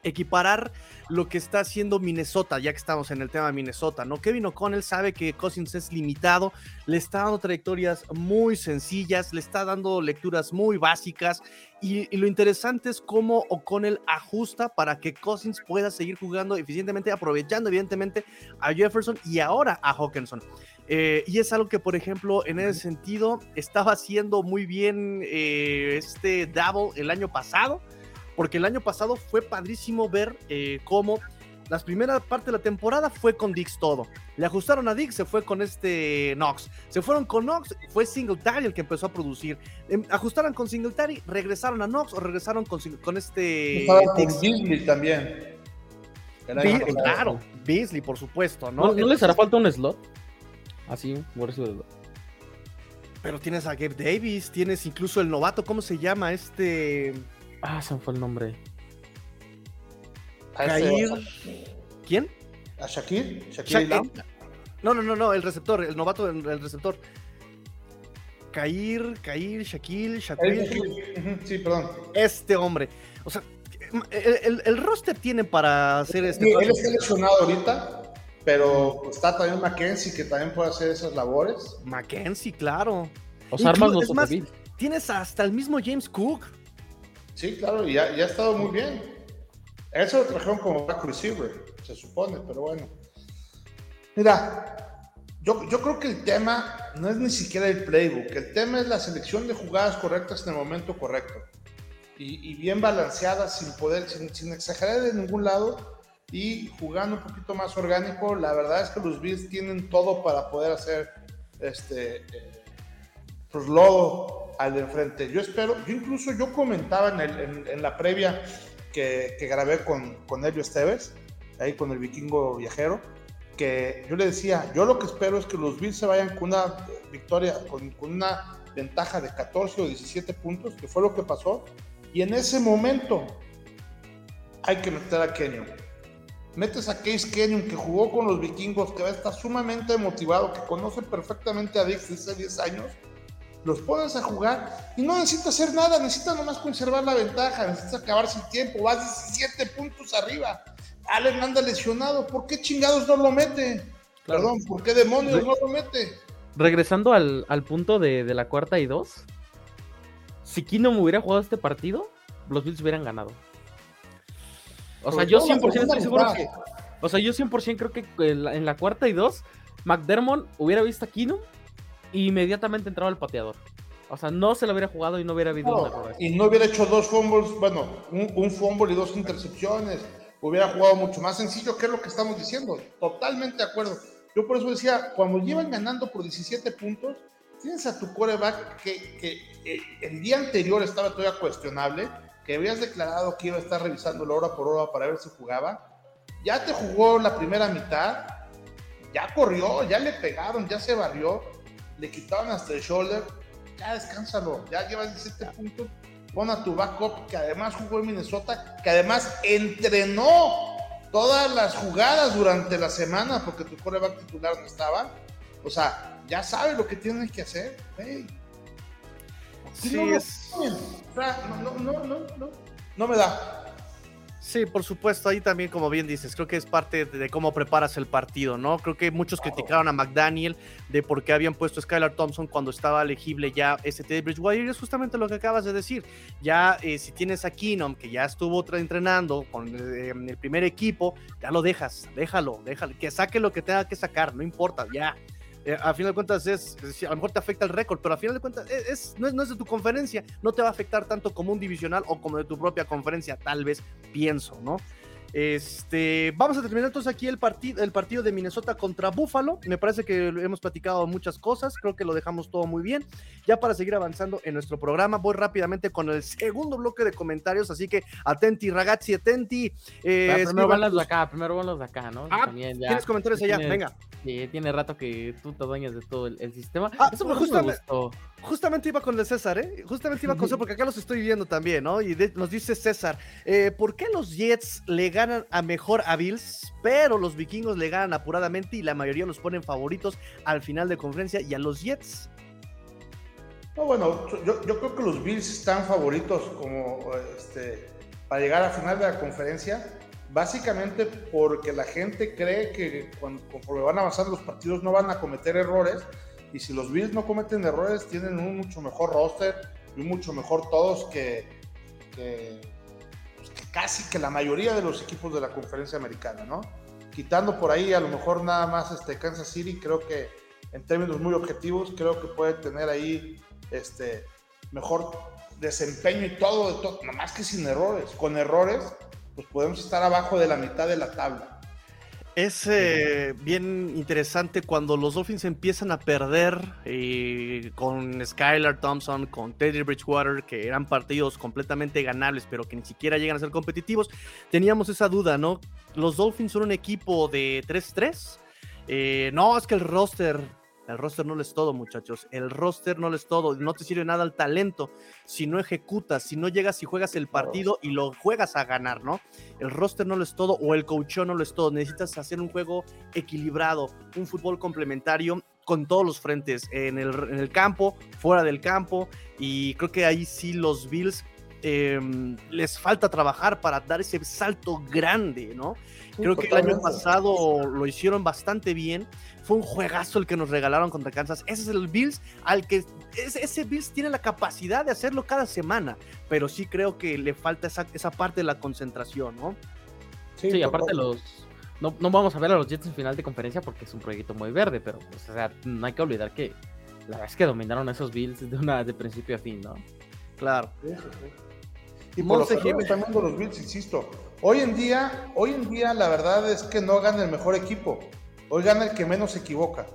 equiparar lo que está haciendo Minnesota, ya que estamos en el tema de Minnesota, ¿no? Kevin O'Connell sabe que Cousins es limitado, le está dando trayectorias muy sencillas, le está dando lecturas muy básicas y, lo interesante es cómo O'Connell ajusta para que Cousins pueda seguir jugando eficientemente, aprovechando evidentemente a Jefferson y ahora a Hawkinson. Eh, y es algo que, por ejemplo, en ese sentido estaba haciendo muy bien eh, este Double el año pasado, porque el año pasado fue padrísimo ver eh, cómo las primeras parte de la temporada fue con Dix todo. Le ajustaron a Dix, se fue con este Knox. Se fueron con Knox, fue Singletary el que empezó a producir. Em, ajustaron con Singletary, regresaron a Knox o regresaron con, con este. Estaba con también. claro, Beasley, por supuesto, ¿no? ¿No, ¿no les hará falta un slot? Así, por eso. Pero tienes a Gabe Davis, tienes incluso el novato, ¿cómo se llama? Este. Ah, se me fue el nombre. Kair. ¿Quién? ¿A Shakir? ¿Shakir No, no, no, no, el receptor, el novato, el, receptor. Kair, Kair, Shaquille, Shakir. Sí, perdón. Este hombre. O sea, el, roster tiene para hacer este. Sí, él está lesionado ahorita pero está también Mackenzie que también puede hacer esas labores. Mackenzie, claro. Los armas no más, tienes hasta el mismo James Cook. Sí, claro, y ya, ha estado muy bien. Eso lo trajeron como back receiver, se supone, pero bueno. Mira, yo, yo creo que el tema no es ni siquiera el playbook, el tema es la selección de jugadas correctas en el momento correcto. Y, bien balanceadas, sin poder, sin, exagerar de ningún lado y jugando un poquito más orgánico, la verdad es que los Bills tienen todo para poder hacer este eh, pues lodo al de enfrente. Yo espero, yo incluso yo comentaba en, en, la previa que, que, grabé con, con Elio Esteves, ahí con el vikingo viajero, que yo le decía, yo lo que espero es que los Bills se vayan con una victoria, con, con una ventaja de 14 o 17 puntos, que fue lo que pasó, y en ese momento hay que meter a Kenyon. Metes a Case Kenyon, que jugó con los vikingos, que va a estar sumamente motivado, que conoce perfectamente a Dix desde hace 10 años, los pones a jugar y no necesita hacer nada, necesita nomás conservar la ventaja, necesita acabarse el tiempo, vas 17 puntos arriba. Allen anda lesionado, ¿por qué chingados no lo mete? Perdón, ¿por qué demonios no lo mete? Regresando al, punto de, de, la cuarta y dos, si Kino me hubiera jugado este partido, los Bills hubieran ganado. O sea, yo 100% estoy seguro que. O sea, yo 100% creo que en la, cuarta y dos, McDermott hubiera visto a Keenum inmediatamente entraba el pateador. O sea, no se lo hubiera jugado y no hubiera habido no, Y no hubiera hecho dos fumbles, bueno, un, fumble y dos intercepciones. Hubiera jugado mucho más sencillo, que es lo que estamos diciendo. Totalmente de acuerdo. Yo por eso decía, cuando llevan ganando por 17 puntos, tienes a tu coreback que, que el día anterior estaba todavía cuestionable que habías declarado que iba a estar revisando hora por hora para ver si jugaba, ya te jugó la primera mitad, ya corrió, ya le pegaron, ya se barrió, le quitaron hasta el shoulder, ya descánsalo, ya llevas 17 puntos, pon a tu backup que además jugó en Minnesota, que además entrenó todas las jugadas durante la semana porque tu coreback titular no estaba. O sea, ya sabe lo que tienes que hacer. Hey, Sí, no, es... no, no, no, no, no, me da. Sí, por supuesto, ahí también, como bien dices, creo que es parte de, cómo preparas el partido, ¿no? Creo que muchos criticaron a McDaniel de por qué habían puesto a Skylar Thompson cuando estaba elegible ya ese Bridgewater, y es justamente lo que acabas de decir. Ya, eh, si tienes a Keenum, que ya estuvo entrenando con eh, el primer equipo, ya lo dejas, déjalo, déjalo, que saque lo que tenga que sacar, no importa, ya. Eh, a final de cuentas es, a lo mejor te afecta el récord, pero a final de cuentas es, no, es, no, es, de tu conferencia, no te va a afectar tanto como un divisional o como de tu propia conferencia, tal vez pienso, ¿no? Este, vamos a terminar entonces aquí el, partido el partido de Minnesota contra Buffalo. Me parece que hemos platicado muchas cosas, creo que lo dejamos todo muy bien. Ya para seguir avanzando en nuestro programa, voy rápidamente con el segundo bloque de comentarios, así que atenti, ragazzi, atenti. Eh, primero van los de acá, primero van los de acá, ¿no? Ah, tienes comentarios allá, venga. Sí, tiene rato que tú te dueñas de todo el, sistema. Ah, Eso justamente, justamente iba con el César, ¿eh? Justamente iba con César, porque acá los estoy viendo también, ¿no? Y nos dice César, eh, ¿por qué los Jets le ganan a mejor a Bills, pero los vikingos le ganan apuradamente y la mayoría los ponen favoritos al final de conferencia y a los Jets? No, bueno, yo, yo creo que los Bills están favoritos como este, para llegar a final de la conferencia básicamente porque la gente cree que cuando, conforme van avanzando los partidos no van a cometer errores y si los Bills no cometen errores tienen un mucho mejor roster y un mucho mejor todos que, que, pues, casi que la mayoría de los equipos de la conferencia americana, ¿no? Quitando por ahí a lo mejor nada más este Kansas City, creo que en términos muy objetivos, creo que puede tener ahí este mejor desempeño y todo, de nada más que sin errores. Con errores, pues podemos estar abajo de la mitad de la tabla. Es eh, bien interesante cuando los Dolphins empiezan a perder eh, con Skylar Thompson, con Teddy Bridgewater, que eran partidos completamente ganables, pero que ni siquiera llegan a ser competitivos. Teníamos esa duda, ¿no? Los Dolphins son un equipo de 3-3. Eh, no, es que el roster el roster no es todo, muchachos. El roster no es todo. No te sirve nada el talento si no ejecutas, si no llegas y juegas el partido y lo juegas a ganar, ¿no? El roster no es todo o el coach no lo es todo. Necesitas hacer un juego equilibrado, un fútbol complementario con todos los frentes, en el, en el campo, fuera del campo. Y creo que ahí sí los Bills em, les falta trabajar para dar ese salto grande, ¿no? Creo que el año pasado lo hicieron bastante bien fue un juegazo el que nos regalaron contra Kansas. Ese es el Bills al que ese, Bills tiene la capacidad de hacerlo cada semana, pero sí creo que le falta esa, esa parte de la concentración, ¿no? Sí, aparte los no, no, vamos a ver a los Jets en final de conferencia porque es un proyecto muy verde, pero pues, o sea, no hay que olvidar que la verdad es que dominaron a esos Bills de una de principio a fin, ¿no? Claro. Y por los también de los Bills, insisto. Hoy en día, hoy en día la verdad es que no gana el mejor equipo. Hoy gana el que menos se equivoca.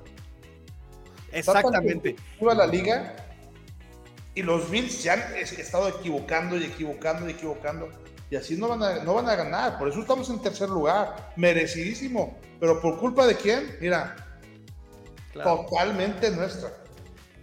Exactamente. Iba la liga y los Bills se han estado equivocando y equivocando y equivocando. Y así no van, a, no van a ganar. Por eso estamos en tercer lugar. Merecidísimo. Pero por culpa de quién? Mira, totalmente nuestra.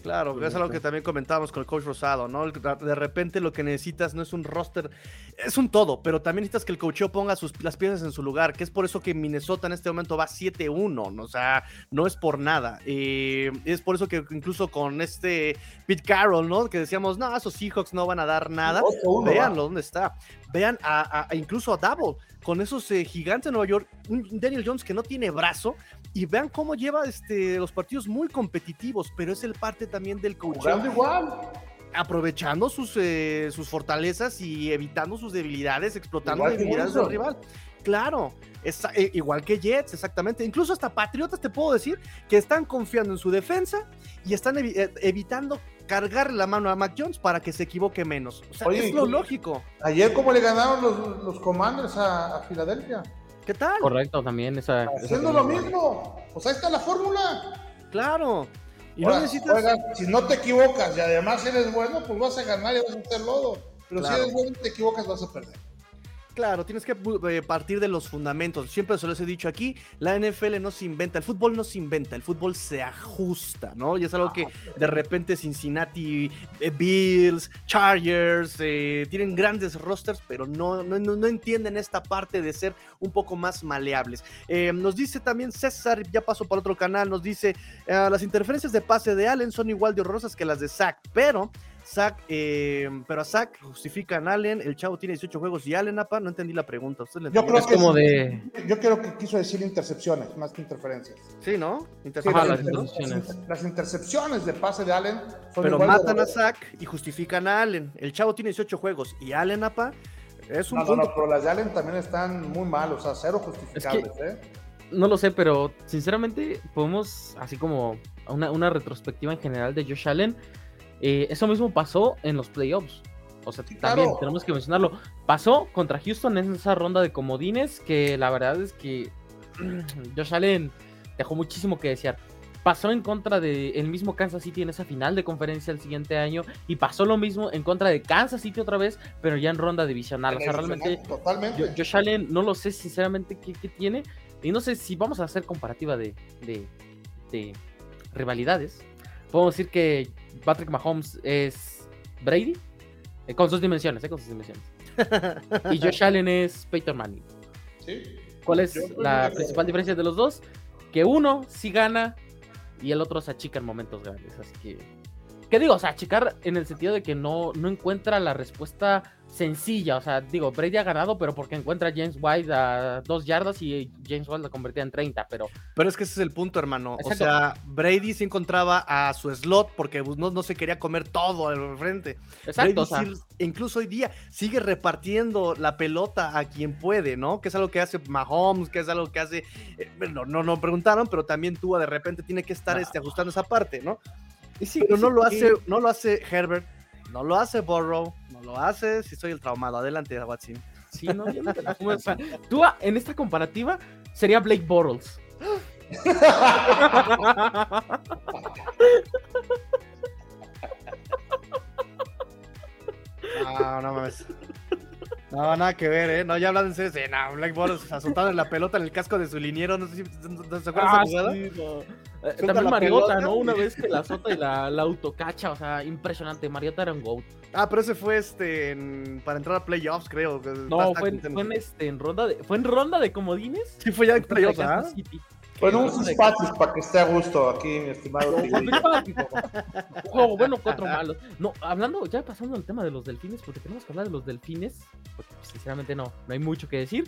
Claro, es algo que también comentábamos con el coach Rosado, ¿no? De repente lo que necesitas no es un roster, es un todo, pero también necesitas que el coach ponga sus, las piezas en su lugar, que es por eso que Minnesota en este momento va 7-1, o sea, no es por nada. Eh, es por eso que incluso con este Pete Carroll, ¿no? Que decíamos, no, esos Seahawks no van a dar nada. Veanlo, ¿dónde está? Vean a, incluso a Double, con esos eh, gigantes de Nueva York, un Daniel Jones que no tiene brazo, y vean cómo lleva este, los partidos muy competitivos, pero es el parte también del coach. igual. Aprovechando sus, eh, sus fortalezas y evitando sus debilidades, explotando las debilidades del rival. Claro, es, eh, igual que Jets, exactamente. Incluso hasta Patriotas te puedo decir que están confiando en su defensa y están eh, evitando cargar la mano a Mac Jones para que se equivoque menos. O sea, es lo lógico. Ayer, ¿cómo le ganaron los, los Commanders a Filadelfia? ¿Qué tal? Correcto, también esa. Haciendo lo mismo. Pues ahí está la fórmula. Claro. Y no necesitas... si no te equivocas y además eres bueno, pues vas a ganar y vas a hacer lodo. Pero si eres bueno y te equivocas, vas a perder. Claro, tienes que eh, partir de los fundamentos. Siempre se los he dicho aquí, la NFL no se inventa, el fútbol no se inventa, el fútbol se ajusta, ¿no? Y es algo que de repente Cincinnati, eh, Bills, Chargers, eh, tienen grandes rosters, pero no, no, no, entienden esta parte de ser un poco más maleables. nos dice también César, ya pasó por otro canal, nos dice, las interferencias de pase de Allen son igual de horrorosas que las de Zach, pero Zach, eh, pero a Zach justifican Allen, el chavo tiene 18 juegos y Allen, apa, no entendí la pregunta. ¿Usted le Yo creo que como de- Yo creo que quiso decir intercepciones, más que interferencias. Sí, ¿no? Ajá, las, intercepciones. las inter- las intercepciones de pase de Allen son Pero de matan a. Zach y justifican a Allen. El chavo tiene 18 juegos y Allen, apa, es un No, no, punto. no, pero las de Allen también están muy mal, o sea, cero justificables, ¿eh? No lo sé, pero sinceramente podemos, así como una, una retrospectiva en general de Josh Allen, eh, eso mismo pasó en los playoffs. O sea, Sí, también claro. tenemos que mencionarlo. Pasó contra Houston en esa ronda de comodines que la verdad es que Josh Allen dejó muchísimo que desear. Pasó en contra de el mismo Kansas City en esa final de conferencia el siguiente año y pasó lo mismo en contra de Kansas City otra vez, pero ya en ronda divisional. O sea, realmente yo, Josh Allen no lo sé sinceramente qué, qué tiene. Y no sé si vamos a hacer comparativa de, de, de rivalidades. Podemos decir que Patrick Mahomes es Brady. eh, con sus dimensiones, eh, con sus dimensiones. Y Josh Allen es Peyton Manning. Sí. ¿Cuál es Yo la principal diferencia de los dos? Que uno sí gana y el otro se achica en momentos grandes. Así que. ¿Qué digo? O sea, achicar en el sentido de que no, no encuentra la respuesta sencilla. O sea, digo, Brady ha ganado, pero porque encuentra a James White a dos yardas y James White la convertía en 30. Pero Pero es que ese es el punto, hermano. Exacto. O sea, Brady se encontraba a su slot porque pues, no, no se quería comer todo al frente. exacto, o sea, incluso hoy día sigue repartiendo la pelota a quien puede, ¿no? Que es algo que hace Mahomes, que es algo que hace. eh, bueno, no, no preguntaron, pero también tú de repente tiene que estar este, ajustando esa parte, ¿no? y sí, Pero sí, no lo sí. hace, no lo hace Herbert, no lo hace Burrow, no lo hace si soy el traumado. Adelante, Watson. Sí, no, ya no te la fumas. O sea, tú ah, en esta comparativa sería Blake Bortles. No, no mames. No, nada que ver, ¿eh? No, ya hablando en serio. Sí, no, Black Boros azotado en la pelota en el casco de su liniero. No sé si ¿no se acuerdan Ah, de esa jugada. sí, no. Eh, También Mariota, pelota, ¿no? Una vez que la azota y la, la autocacha, o sea, impresionante. Mariota era un GOAT. Ah, pero ese fue este en- para entrar a playoffs, creo. No, fue, en- fue en, este, en ronda de, fue en ronda de comodines. Sí, fue ya en playoffs, ¿ah? City. Bueno, un Ronda de- Fitzpatrick para que esté a gusto aquí, mi estimado. Juego bueno, cuatro malos. No, hablando, ya pasando al tema de los delfines, porque tenemos que hablar de los delfines, porque pues, sinceramente no, no hay mucho que decir.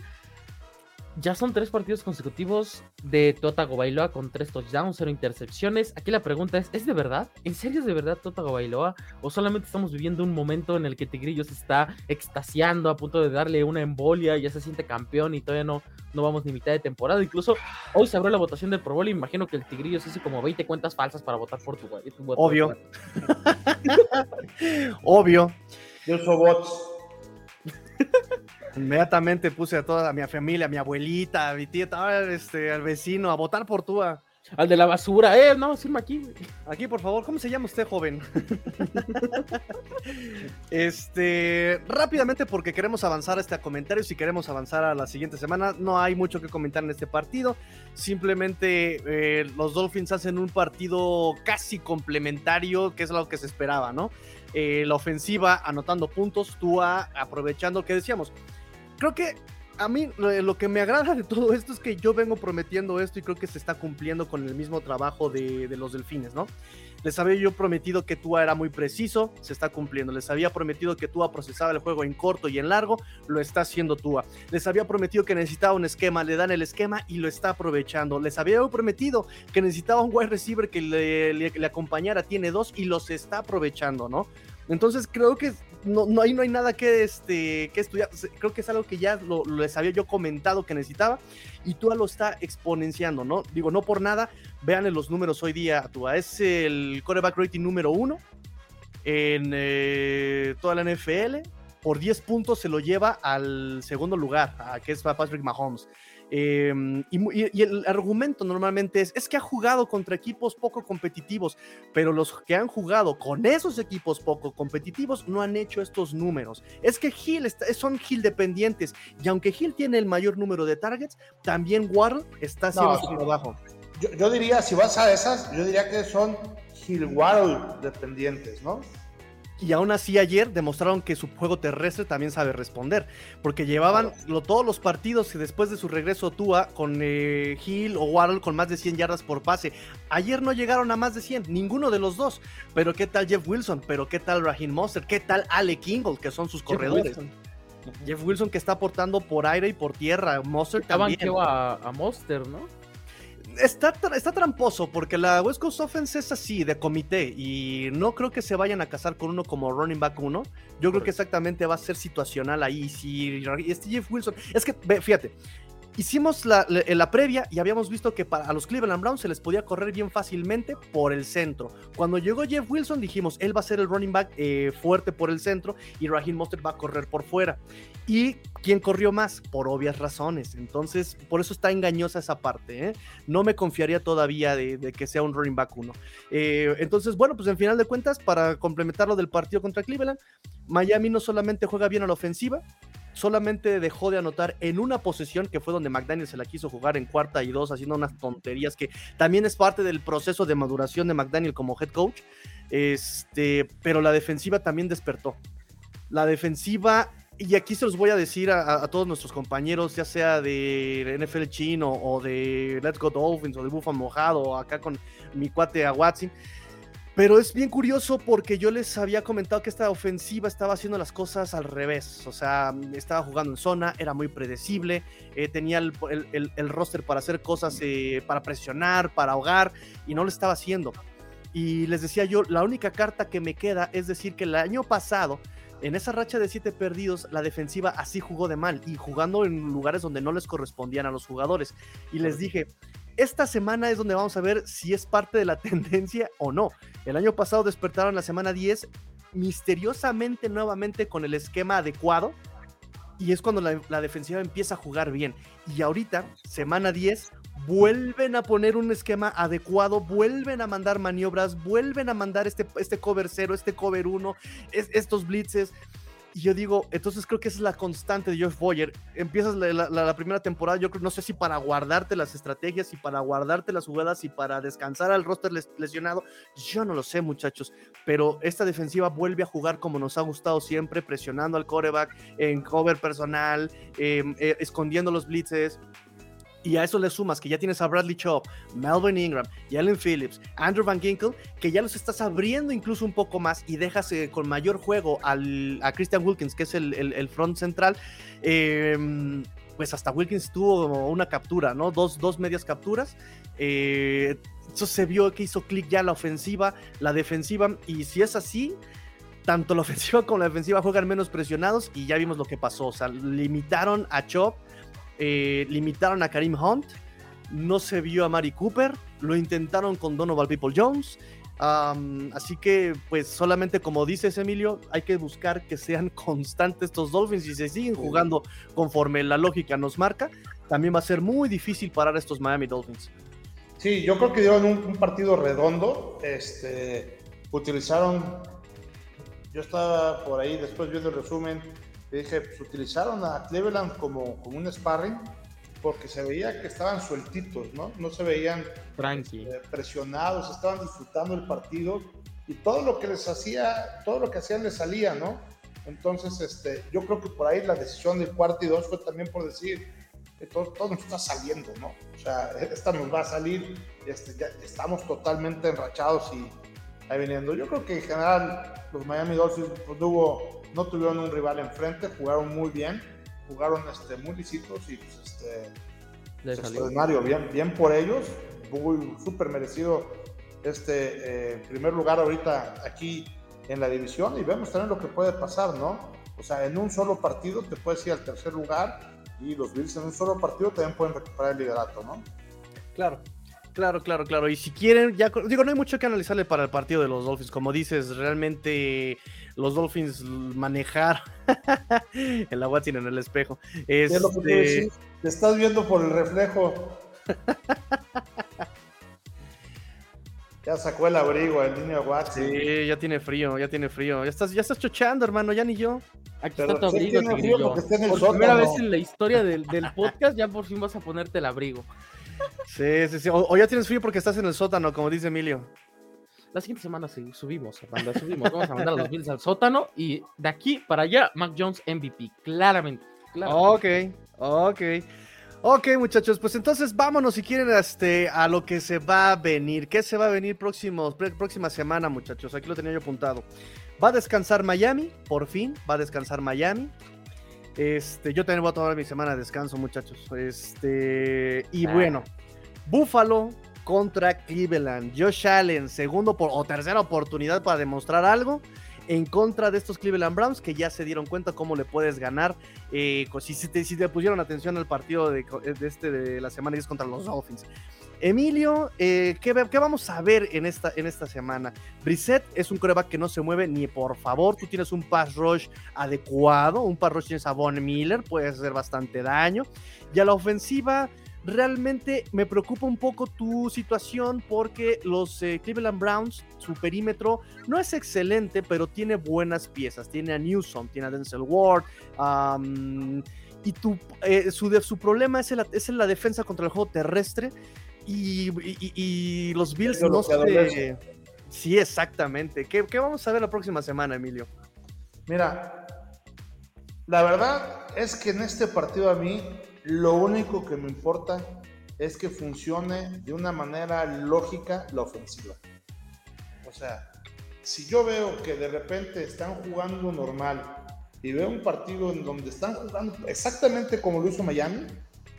Ya son tres partidos consecutivos de Tota Gobailoa con tres touchdowns, cero intercepciones. Aquí la pregunta es, ¿es de verdad? ¿En serio es de verdad Tota Gobailoa? ¿O solamente estamos viviendo un momento en el que Tigrillo se está extasiando a punto de darle una embolia, ya se siente campeón y todavía no, no vamos ni mitad de temporada? Incluso hoy se abrió la votación del Pro Bowl y imagino que el Tigrillo se hizo como 20 cuentas falsas para votar por tu, güey-. Obvio. Obvio. Yo uso bots. Inmediatamente puse a toda a mi familia, a mi abuelita, a mi tía, este, al vecino, a votar por Tua. Al de la basura, eh, no, firma aquí. Aquí, por favor, ¿cómo se llama usted, joven? este, rápidamente, porque queremos avanzar a este comentario, si queremos avanzar a la siguiente semana, no hay mucho que comentar en este partido. Simplemente eh, los Dolphins hacen un partido casi complementario, que es lo que se esperaba, ¿no? Eh, la ofensiva anotando puntos, Tua aprovechando, que decíamos, creo que a mí lo, que me agrada de todo esto es que yo vengo prometiendo esto y creo que se está cumpliendo con el mismo trabajo de, los delfines, ¿no? Les había yo prometido que Tua era muy preciso, se está cumpliendo. Les había prometido que Tua procesaba el juego en corto y en largo, lo está haciendo Tua. Les había prometido que necesitaba un esquema, le dan el esquema y lo está aprovechando. Les había yo prometido que necesitaba un wide receiver que le acompañara, tiene dos y los está aprovechando, ¿no? Entonces creo que no, no, hay, no hay nada que, este, que estudiar. Creo que es algo que ya lo, les había yo comentado que necesitaba y Tua lo está exponenciando, ¿no? Digo, no por nada, vean los números hoy día, Tua. Es el quarterback rating número uno en eh, toda la NFL. Por 10 puntos se lo lleva al segundo lugar, a, que es Patrick Mahomes. Eh, y, el argumento normalmente es, es que ha jugado contra equipos poco competitivos, pero los que han jugado con esos equipos poco competitivos no han hecho estos números. Es que Hill está- son Hill dependientes y aunque Hill tiene el mayor número de targets, también Waddle está haciendo No, su trabajo. Yo, yo diría, si vas a esas, yo diría que son Hill Waddle dependientes, ¿no? Y aún así ayer demostraron que su juego terrestre también sabe responder, porque llevaban lo, todos los partidos que después de su regreso Tua con eh, Hill o Waddle con más de 100 yardas por pase. Ayer no llegaron a más de 100, ninguno de los dos. Pero qué tal Jeff Wilson, pero qué tal Raheem Monster, qué tal Ale Kingle, que son sus corredores. Jeff Wilson que está aportando por aire y por tierra. Monster también. a, a Monster, ¿no? Está, está tramposo porque la West Coast Offense es así, de comité, y no creo que se vayan a casar con uno como running back uno. Yo creo que exactamente va a ser situacional ahí. Si este Jeff Wilson, es que, fíjate, Hicimos la, previa y habíamos visto que para a los Cleveland Browns se les podía correr bien fácilmente por el centro. Cuando llegó Jeff Wilson dijimos, él va a ser el running back eh, fuerte por el centro y Raheem Mostert va a correr por fuera. ¿Y quién corrió más? Por obvias razones. Entonces, por eso está engañosa esa parte. ¿eh? No me confiaría todavía de, que sea un running back uno. Eh, entonces, bueno, pues en final de cuentas, para complementar lo del partido contra Cleveland, Miami no solamente juega bien a la ofensiva, solamente dejó de anotar en una posesión que fue donde McDaniel se la quiso jugar en cuarta y dos, haciendo unas tonterías que también es parte del proceso de maduración de McDaniel como head coach. Este, pero la defensiva también despertó. La defensiva, y aquí se los voy a decir a, todos nuestros compañeros, ya sea de NFL chino o de Let's Go Dolphins o de Buffalo Mojado, o acá con mi cuate a Watson pero es bien curioso porque yo les había comentado que esta ofensiva estaba haciendo las cosas al revés. O sea, estaba jugando en zona, era muy predecible, eh, tenía el, roster para hacer cosas, eh, para presionar, para ahogar, y no lo estaba haciendo. Y les decía yo, la única carta que me queda es decir que el año pasado, en esa racha de siete perdidos, la defensiva así jugó de mal y jugando en lugares donde no les correspondían a los jugadores. Y les dije, esta semana es donde vamos a ver si es parte de la tendencia o no. El año pasado despertaron la semana 10 misteriosamente nuevamente con el esquema adecuado y es cuando la, defensiva empieza a jugar bien. Y ahorita, semana 10, vuelven a poner un esquema adecuado, vuelven a mandar maniobras, vuelven a mandar este, este cover 0, este cover 1, estos blitzes. Y yo digo, entonces creo que esa es la constante de Josh Boyer. Empiezas la, primera temporada, yo creo, no sé si para guardarte las estrategias y para guardarte las jugadas y para descansar al roster lesionado. Yo no lo sé, muchachos. Pero esta defensiva vuelve a jugar como nos ha gustado siempre, presionando al coreback en cover personal, em, eh, escondiendo los blitzes. Y a eso le sumas que ya tienes a Bradley Chop, Melvin Ingram, y Allen Phillips, Andrew Van Ginkle, que ya los estás abriendo incluso un poco más y dejas eh, con mayor juego al, a Christian Wilkins, que es el, front central. Em, pues hasta Wilkins tuvo una captura, ¿no? Dos, dos medias capturas. Eh, eso se vio que hizo clic ya la ofensiva, la defensiva, y si es así, tanto la ofensiva como la defensiva juegan menos presionados y ya vimos lo que pasó. O sea, limitaron a Chop eh, limitaron a Karim Hunt, no se vio a Mari Cooper, lo intentaron con Donovan People Jones. así que, pues solamente como dices Emilio, hay que buscar que sean constantes estos Dolphins y se siguen jugando conforme la lógica nos marca. También va a ser muy difícil parar a estos Miami Dolphins. Sí, yo creo que dieron un, partido redondo. Este, utilizaron, yo estaba por ahí después viendo el resumen, dije, pues utilizaron a Cleveland como, como un sparring porque se veía que estaban sueltitos, ¿no? No se veían eh, presionados, estaban disfrutando el partido y todo lo que les hacía, todo lo que hacían les salía, ¿no? Entonces, este, yo creo que por ahí la decisión del cuarto y dos fue también por decir que todo, todo nos está saliendo, ¿no? O sea, esta nos va a salir, este, ya estamos totalmente enrachados y ahí viniendo. Yo creo que en general los Miami Dolphins pues, hubo no tuvieron un rival enfrente, jugaron muy bien, jugaron este, muy lisitos y pues, este, extraordinario, bien, bien por ellos, muy súper merecido este eh, primer lugar ahorita aquí en la división y vemos también lo que puede pasar, ¿no? O sea, en un solo partido te puedes ir al tercer lugar y los Bills en un solo partido también pueden recuperar el liderato, ¿no? Claro, Claro, claro, claro. Y si quieren, ya digo, no hay mucho que analizarle para el partido de los Dolphins. Como dices, realmente los Dolphins manejar el agua tiene en el espejo. Es lo que este, te estás viendo por el reflejo. ya sacó el abrigo el niño Watson. Sí, ya tiene frío, ya tiene frío. Ya estás, ya estás chochando, hermano, ya ni yo. Aquí está tu abrigo, Por primera vez en la historia del, del podcast, ya por fin vas a ponerte el abrigo. Sí, sí, sí. O, ya tienes frío porque estás en el sótano, como dice Emilio. La siguiente semana subimos, subimos. Vamos a mandar a los Bills al sótano y de aquí para allá, Mac Jones MVP, claramente. claramente. Ok, ok. Ok, muchachos, pues entonces vámonos si quieren este, a lo que se va a venir. ¿Qué se va a venir próximo, próxima semana, muchachos? Aquí lo tenía yo apuntado. Va a descansar Miami, por fin, va a descansar Miami. Este, yo también voy a tomar mi semana de descanso, muchachos. Este, y ah. bueno, Buffalo contra Cleveland. Josh Allen, segundo o tercera oportunidad para demostrar algo en contra de estos Cleveland Browns que ya se dieron cuenta cómo le puedes ganar. Eh, si, te, si, pusieron atención al partido de, este de la semana 10 contra los Dolphins. Emilio, eh, ¿qué, vamos a ver en esta, en esta semana? Brissett es un coreback que no se mueve ni por favor. Tú tienes un pass rush adecuado, un pass rush tienes a Von Miller, puede hacer bastante daño. Y a la ofensiva, realmente me preocupa un poco tu situación porque los eh, Cleveland Browns, su perímetro no es excelente, pero tiene buenas piezas. Tiene a Newsom, tiene a Denzel Ward. y tu, eh, su, su, problema es, es en la defensa contra el juego terrestre. Y, los Bills no sé. Sí, exactamente. ¿Qué, ¿Qué vamos a ver la próxima semana, Emilio? Mira, la verdad es que en este partido a mí lo único que me importa es que funcione de una manera lógica la ofensiva. O sea, si yo veo que de repente están jugando normal y veo un partido en donde están jugando exactamente como lo hizo Miami,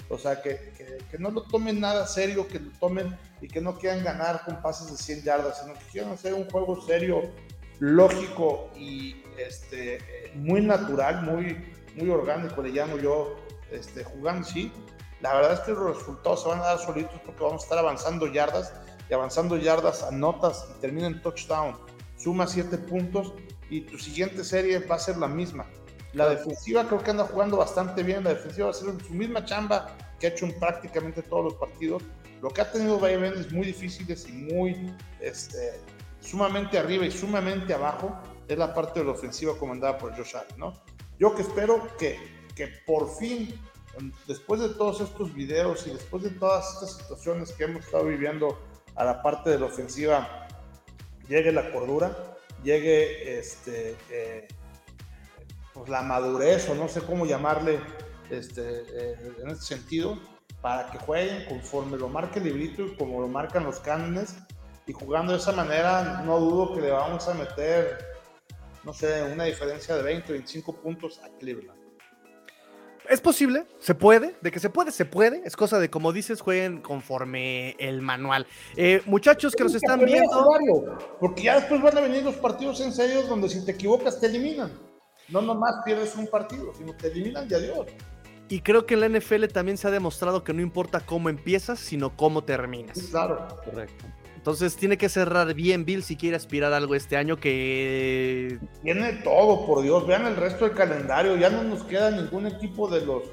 o sea, que, que, no lo tomen nada serio, que lo tomen y que no quieran ganar con pases de 100 yardas, sino que quieran hacer un juego serio, lógico y este, muy natural, muy, muy orgánico, le llamo yo, este, jugando, sí. La verdad es que los resultados se van a dar solitos porque vamos a estar avanzando yardas y avanzando yardas a notas y termina en touchdown. Suma 7 puntos y tu siguiente serie va a ser la misma. La defensiva creo que anda jugando bastante bien. La defensiva va a ser su misma chamba que ha hecho en prácticamente todos los partidos. Lo que ha tenido es muy difíciles y muy este, sumamente arriba y sumamente abajo es la parte de la ofensiva comandada por Josh Allen, ¿no? Yo que espero que, que por fin, después de todos estos videos y después de todas estas situaciones que hemos estado viviendo a la parte de la ofensiva, llegue la cordura, llegue este, eh, pues la madurez o no sé cómo llamarle este, eh, en este sentido, para que jueguen conforme lo marque el librito y como lo marcan los cánones. Y jugando de esa manera, no dudo que le vamos a meter, no sé, una diferencia de 20, 25 puntos a Cleveland. Es posible, se puede, de que se puede, se puede. Es cosa de, como dices, jueguen conforme el manual. Eh, muchachos que nos están viendo. Porque ya después van a venir los partidos en serio donde si te equivocas te eliminan no nomás pierdes un partido, sino te eliminan de adiós. Y creo que en la NFL también se ha demostrado que no importa cómo empiezas, sino cómo terminas. claro, correcto. Entonces tiene que cerrar bien Bill si quiere aspirar a algo este año que... Tiene todo, por Dios. Vean el resto del calendario. Ya no nos queda ningún equipo de los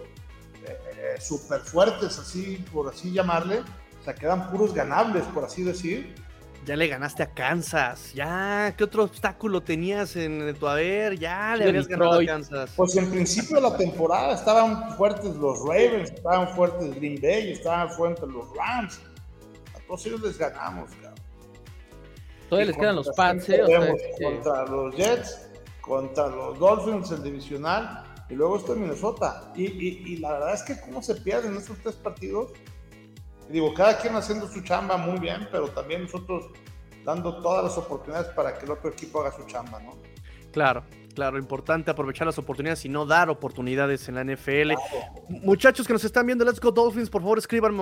eh, super fuertes, así, por así llamarle. O sea, quedan puros ganables, por así decir ya le ganaste a Kansas. Ya, ¿qué otro obstáculo tenías en tu haber? Ya le habías ganado a Kansas. Pues en principio de la temporada estaban fuertes los Ravens, estaban fuertes Green Bay, estaban fuertes los Rams. A todos ellos les ganamos. Todavía les quedan los Pats, ¿eh? Contra los Jets, contra los Dolphins, el divisional, y luego esto en Minnesota. Y, y, y la verdad es que cómo se pierden estos tres partidos digo, cada quien haciendo su chamba muy bien, pero también nosotros dando todas las oportunidades para que el otro equipo haga su chamba, ¿no? Claro, claro, importante aprovechar las oportunidades y no dar oportunidades en la NFL. Muchachos que nos están viendo, Let's Go Dolphins, por favor escriban,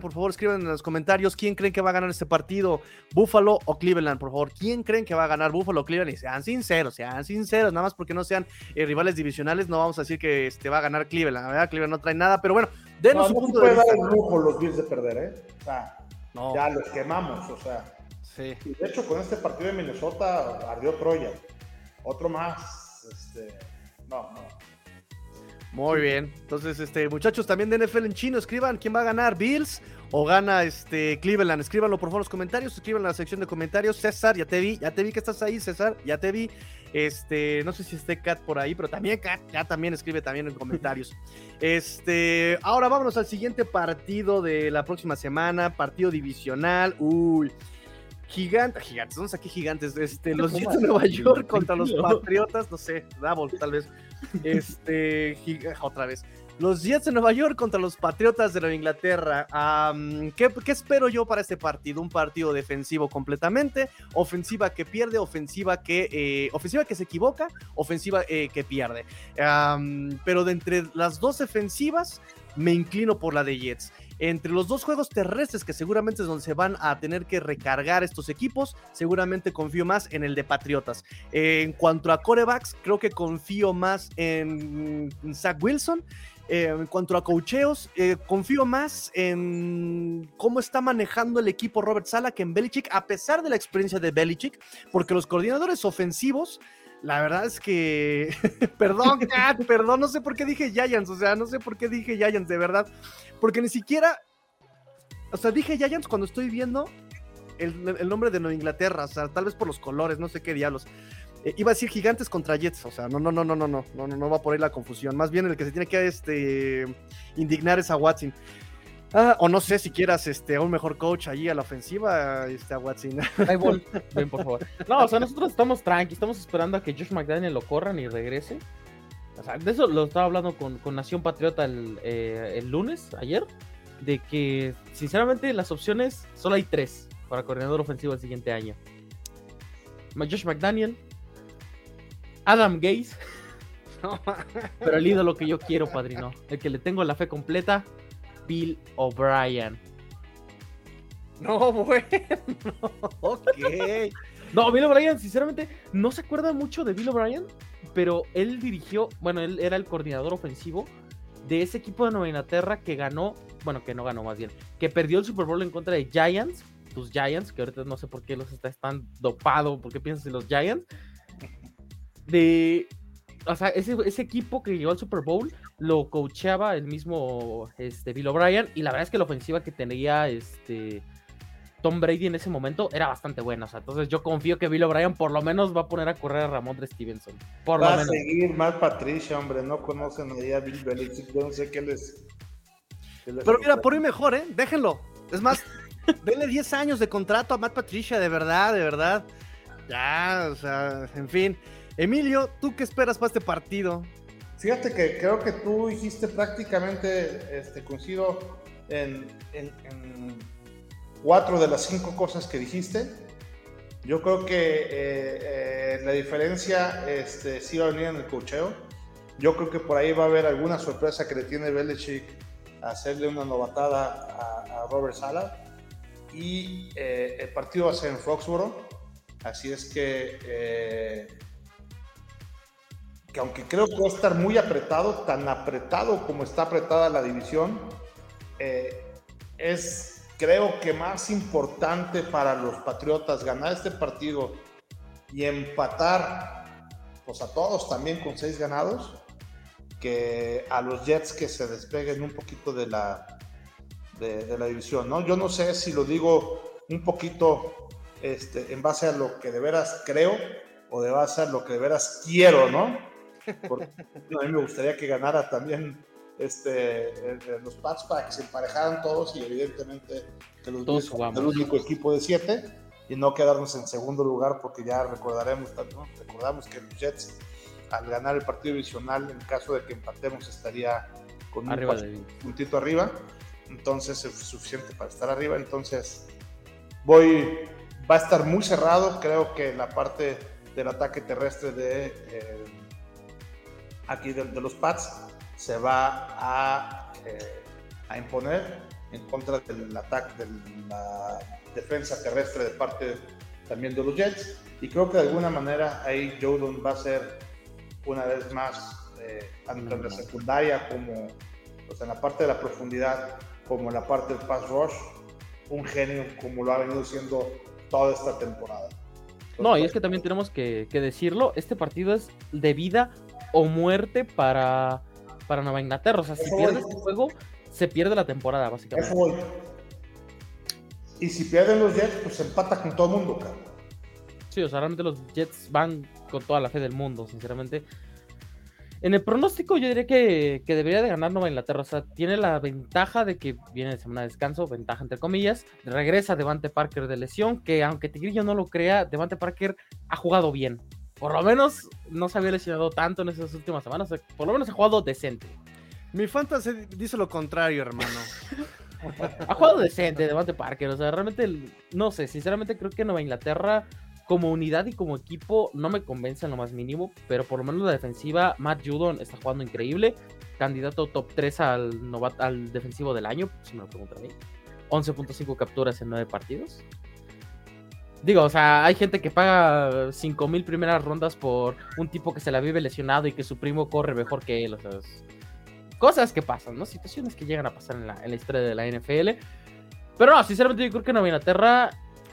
por favor escriban en los comentarios quién creen que va a ganar este partido, Buffalo o Cleveland, por favor, quién creen que va a ganar Buffalo o Cleveland y sean sinceros, sean sinceros, nada más porque no sean eh, rivales divisionales, no vamos a decir que este va a ganar Cleveland, ¿verdad? Cleveland no trae nada, pero bueno, denos no, punto de vista. el lujo los Bills de perder, ¿eh? O sea, ya los quemamos, o sea. Sí. Y de hecho con este partido de Minnesota ardió Troya otro más. Este, no, no. Muy bien. Entonces, este, muchachos, también de NFL en chino, escriban quién va a ganar, Bills o gana este Cleveland. Escríbanlo por favor en los comentarios, escriban en la sección de comentarios. César, ya te vi, ya te vi que estás ahí, César, ya te vi. Este, no sé si esté Kat por ahí, pero también Kat, ya también escribe también en comentarios. Este, ahora vámonos al siguiente partido de la próxima semana, partido divisional. Uy. Gigantes, gigantes, ¿dónde saqué gigantes? Este, los Jets de Nueva York contra los Patriotas, no sé, Double, tal vez. Este, otra vez. Los Jets de Nueva York contra los Patriotas de Nueva Inglaterra. ¿qué, espero yo para este partido? Un partido defensivo completamente, ofensiva que pierde, ofensiva que, eh, ofensiva que se equivoca, ofensiva eh, que pierde. pero de entre las dos defensivas, me inclino por la de Jets. Entre los dos juegos terrestres que seguramente es donde se van a tener que recargar estos equipos, seguramente confío más en el de Patriotas. en cuanto a corebacks, creo que confío más en Zach Wilson. Eh, en cuanto a cocheos, eh, confío más en cómo está manejando el equipo Robert Sala que en Belichick, a pesar de la experiencia de Belichick, porque los coordinadores ofensivos, la verdad es que, perdón, Kat, perdón, no sé por qué dije Giants, o sea, no sé por qué dije Giants, de verdad, porque ni siquiera, o sea, dije Giants cuando estoy viendo el, el nombre de Nueva Inglaterra, o sea, tal vez por los colores, no sé qué diablos. Eh, iba a decir gigantes contra Jets, o sea, no, no, no, no, no, no, no, no, va por ahí la confusión. Más bien el que se tiene que este, indignar es a Watson. Ah, o no sé si quieras este, un mejor coach allí a la ofensiva, este, a Watson. Ahí ven por favor. No, o sea, nosotros estamos tranquilos, estamos esperando a que Josh McDaniel lo corran y regrese. O sea, de eso lo estaba hablando con, con Nación Patriota el, eh, el lunes, ayer, de que sinceramente las opciones solo hay tres para coordinador ofensivo el siguiente año. Josh McDaniel, Adam Gaze. Pero el ídolo que yo quiero, padrino. El que le tengo la fe completa, Bill O'Brien. No, bueno. ok. No, Bill O'Brien, sinceramente, no se acuerda mucho de Bill O'Brien, pero él dirigió, bueno, él era el coordinador ofensivo de ese equipo de Nueva Inglaterra que ganó, bueno, que no ganó más bien, que perdió el Super Bowl en contra de Giants, tus Giants, que ahorita no sé por qué los está, están dopado, por qué piensas en los Giants, de. O sea, ese, equipo que llegó al Super Bowl lo coacheaba el mismo este, Bill O'Brien. Y la verdad es que la ofensiva que tenía este, Tom Brady en ese momento era bastante buena. O sea, entonces yo confío que Bill O'Brien por lo menos va a poner a correr a Ramón de Stevenson. Por va a seguir más Patricia, hombre. No conocen a Bill Belichick. Yo no sé qué les. Pero mira, por hoy mejor, ¿eh? Déjenlo. Es más, denle 10 años de contrato a Matt Patricia, de verdad, de verdad. Ya, o sea, en fin. Emilio, ¿tú qué esperas para este partido? Fíjate que creo que tú dijiste prácticamente, este, coincido en, cuatro de las cinco cosas que dijiste. Yo creo que eh, eh, la diferencia este, sí va a venir en el cocheo. Yo creo que por ahí va a haber alguna sorpresa que le tiene Belichick a hacerle una novatada a, Robert Sala. Y eh, el partido va a ser en Foxborough. Así es que que aunque creo que va a estar muy apretado, tan apretado como está apretada la división, eh, es creo que más importante para los Patriotas ganar este partido y empatar pues a todos también con seis ganados que a los Jets que se despeguen un poquito de la, de, la división. ¿no? Yo no sé si lo digo un poquito este, en base a lo que de veras creo o de base a lo que de veras quiero, ¿no? Porque a mí me gustaría que ganara también este, los Pats para que se emparejaran todos y evidentemente que los el único equipo de siete y no quedarnos en segundo lugar porque ya recordaremos, recordamos que los Jets al ganar el partido divisional en caso de que empatemos estaría con un puntito arriba. Entonces es suficiente para estar arriba. Entonces voy va a estar muy cerrado. Creo que la parte del ataque terrestre de eh, aquí de, los Pats se va a, eh, a, imponer en contra del ataque, de la defensa terrestre de parte también de los Jets. Y creo que de alguna manera ahí Jordan va a ser una vez más, eh, tanto en la secundaria como pues, en la parte de la profundidad, como en la parte del pass rush, un genio como lo ha venido siendo toda esta temporada. no, y es que también tenemos que, que, decirlo, este partido es de vida o muerte para, para Nueva Inglaterra. O sea, si pierde este juego, se pierde la temporada, básicamente. Y si pierden los Jets, pues empata con todo el mundo, cabrón. Sí, o sea, realmente los Jets van con toda la fe del mundo, sinceramente. En el pronóstico yo diría que, debería de ganar Nueva Inglaterra. O sea, tiene la ventaja de que viene de semana de descanso, ventaja entre comillas. Regresa Devante Parker de lesión, que aunque Tigrillo no lo crea, Devante Parker ha jugado bien. Por lo menos no se había lesionado tanto en esas últimas semanas. por lo menos ha jugado decente. Mi fantasy dice lo contrario, hermano. ha jugado decente Devante Parker. O sea, realmente, no sé, sinceramente creo que Nueva Inglaterra como unidad y como equipo no me convence en lo más mínimo, pero por lo menos la defensiva, Matt Judon está jugando increíble, candidato top 3 al, al defensivo del año, si me lo preguntan a mí. 11.5 capturas en 9 partidos. Digo, o sea, hay gente que paga 5.000 primeras rondas por un tipo que se la vive lesionado y que su primo corre mejor que él. O sea, cosas que pasan, ¿no? Situaciones que llegan a pasar en la, en la historia de la NFL. Pero no, sinceramente yo creo que Nueva Inglaterra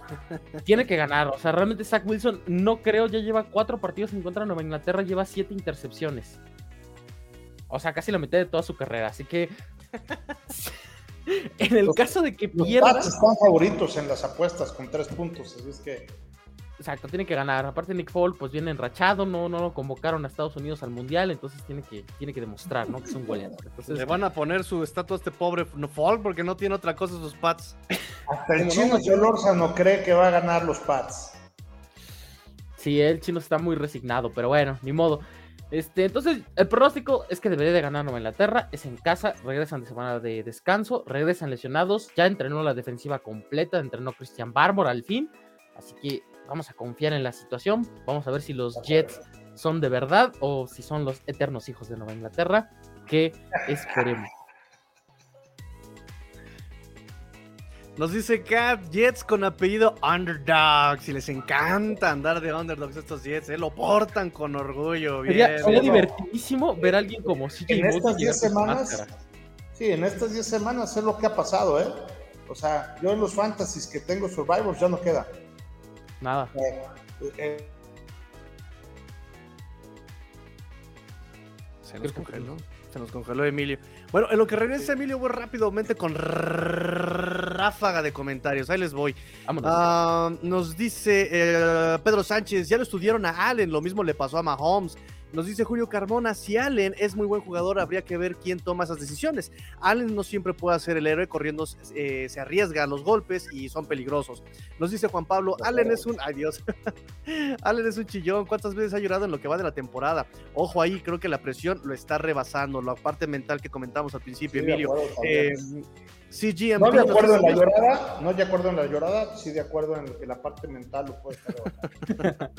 tiene que ganar. O sea, realmente Zach Wilson, no creo, ya lleva cuatro partidos en contra de Nueva Inglaterra, lleva siete intercepciones. O sea, casi la mitad de toda su carrera. Así que. en el caso de que pierda. Los están favoritos en las apuestas con tres puntos. Así es que. Exacto, tiene que ganar. Aparte Nick Fall, pues viene enrachado, no, no lo convocaron a Estados Unidos al Mundial, entonces tiene que, tiene que demostrar, ¿no? Que es un goleador. Le van a poner su estatua a este pobre Fall porque no tiene otra cosa sus pads. Hasta el chino no, no cree que va a ganar los pads. Sí, el chino está muy resignado, pero bueno, ni modo. Este, entonces, el pronóstico es que debería de ganar Nueva Inglaterra. Es en casa, regresan de semana de descanso, regresan lesionados. Ya entrenó la defensiva completa, entrenó Christian Barmore al fin. Así que vamos a confiar en la situación. Vamos a ver si los Jets son de verdad o si son los eternos hijos de Nueva Inglaterra. Que esperemos. Nos dice Cat, Jets con apellido Underdogs. Y les encanta andar de Underdogs estos Jets, ¿eh? lo portan con orgullo. Bien, sería, divertidísimo ver a alguien como CJ En estas 10 semanas, sí, en estas 10 semanas es lo que ha pasado, ¿eh? O sea, yo en los fantasies que tengo Survivors ya no queda. Nada. Se nos congeló. Se nos congeló Emilio. Bueno, en lo que regresa Emilio, voy rápidamente con ráfaga de comentarios. Ahí les voy. Ah, nos dice eh, Pedro Sánchez, ya lo estudiaron a Allen, lo mismo le pasó a Mahomes. Nos dice Julio Carmona, si Allen es muy buen jugador, habría que ver quién toma esas decisiones. Allen no siempre puede ser el héroe, corriendo eh, se arriesga a los golpes y son peligrosos. Nos dice Juan Pablo, Allen es un... Ay Dios. Allen es un chillón. ¿Cuántas veces ha llorado en lo que va de la temporada? Ojo ahí, creo que la presión lo está rebasando. La parte mental que comentamos al principio, Emilio. GM. No de acuerdo en la llorada, no de acuerdo en la llorada, sí de acuerdo en, la parte mental lo puede estar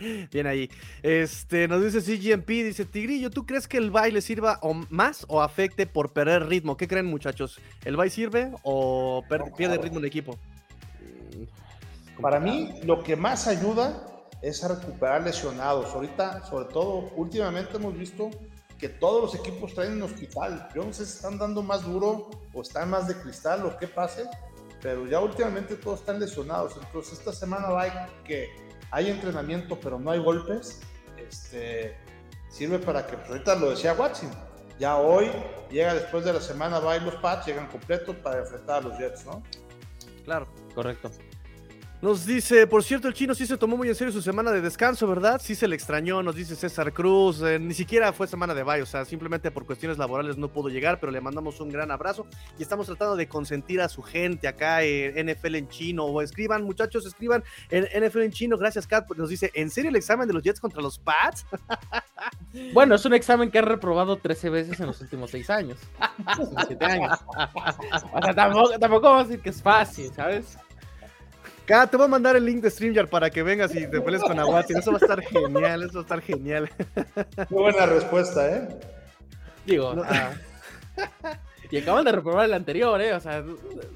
Bien ahí. Este, nos dice CGMP, dice Tigrillo, ¿tú crees que el baile sirva o más o afecte por perder ritmo? ¿Qué creen muchachos? ¿El baile sirve o pierde ritmo el equipo? Para mí, lo que más ayuda es a recuperar lesionados. Ahorita, sobre todo, últimamente hemos visto que todos los equipos traen un hospital. Yo no sé si están dando más duro o están más de cristal o qué pase, pero ya últimamente todos están lesionados. Entonces esta semana va que hay entrenamiento pero no hay golpes. Este, sirve para que, pues ahorita lo decía Watson, ya hoy llega después de la semana, va y los Pats llegan completos para enfrentar a los Jets, ¿no? Claro, correcto. Nos dice, por cierto, el chino sí se tomó muy en serio su semana de descanso, ¿verdad? Sí se le extrañó, nos dice César Cruz. Eh, ni siquiera fue semana de bye, o sea, simplemente por cuestiones laborales no pudo llegar, pero le mandamos un gran abrazo y estamos tratando de consentir a su gente acá en NFL en chino. O escriban, muchachos, escriban en NFL en chino. Gracias, Kat. Nos dice, ¿en serio el examen de los Jets contra los Pats? bueno, es un examen que ha reprobado 13 veces en los últimos 6 años. años. O sea, tampoco, tampoco vamos a decir que es fácil, ¿sabes? Te voy a mandar el link de StreamYard para que vengas y te pelees con Aguati. Eso va a estar genial, eso va a estar genial. Muy buena respuesta, ¿eh? Digo, ah. y acaban de reprobar el anterior, ¿eh? O sea,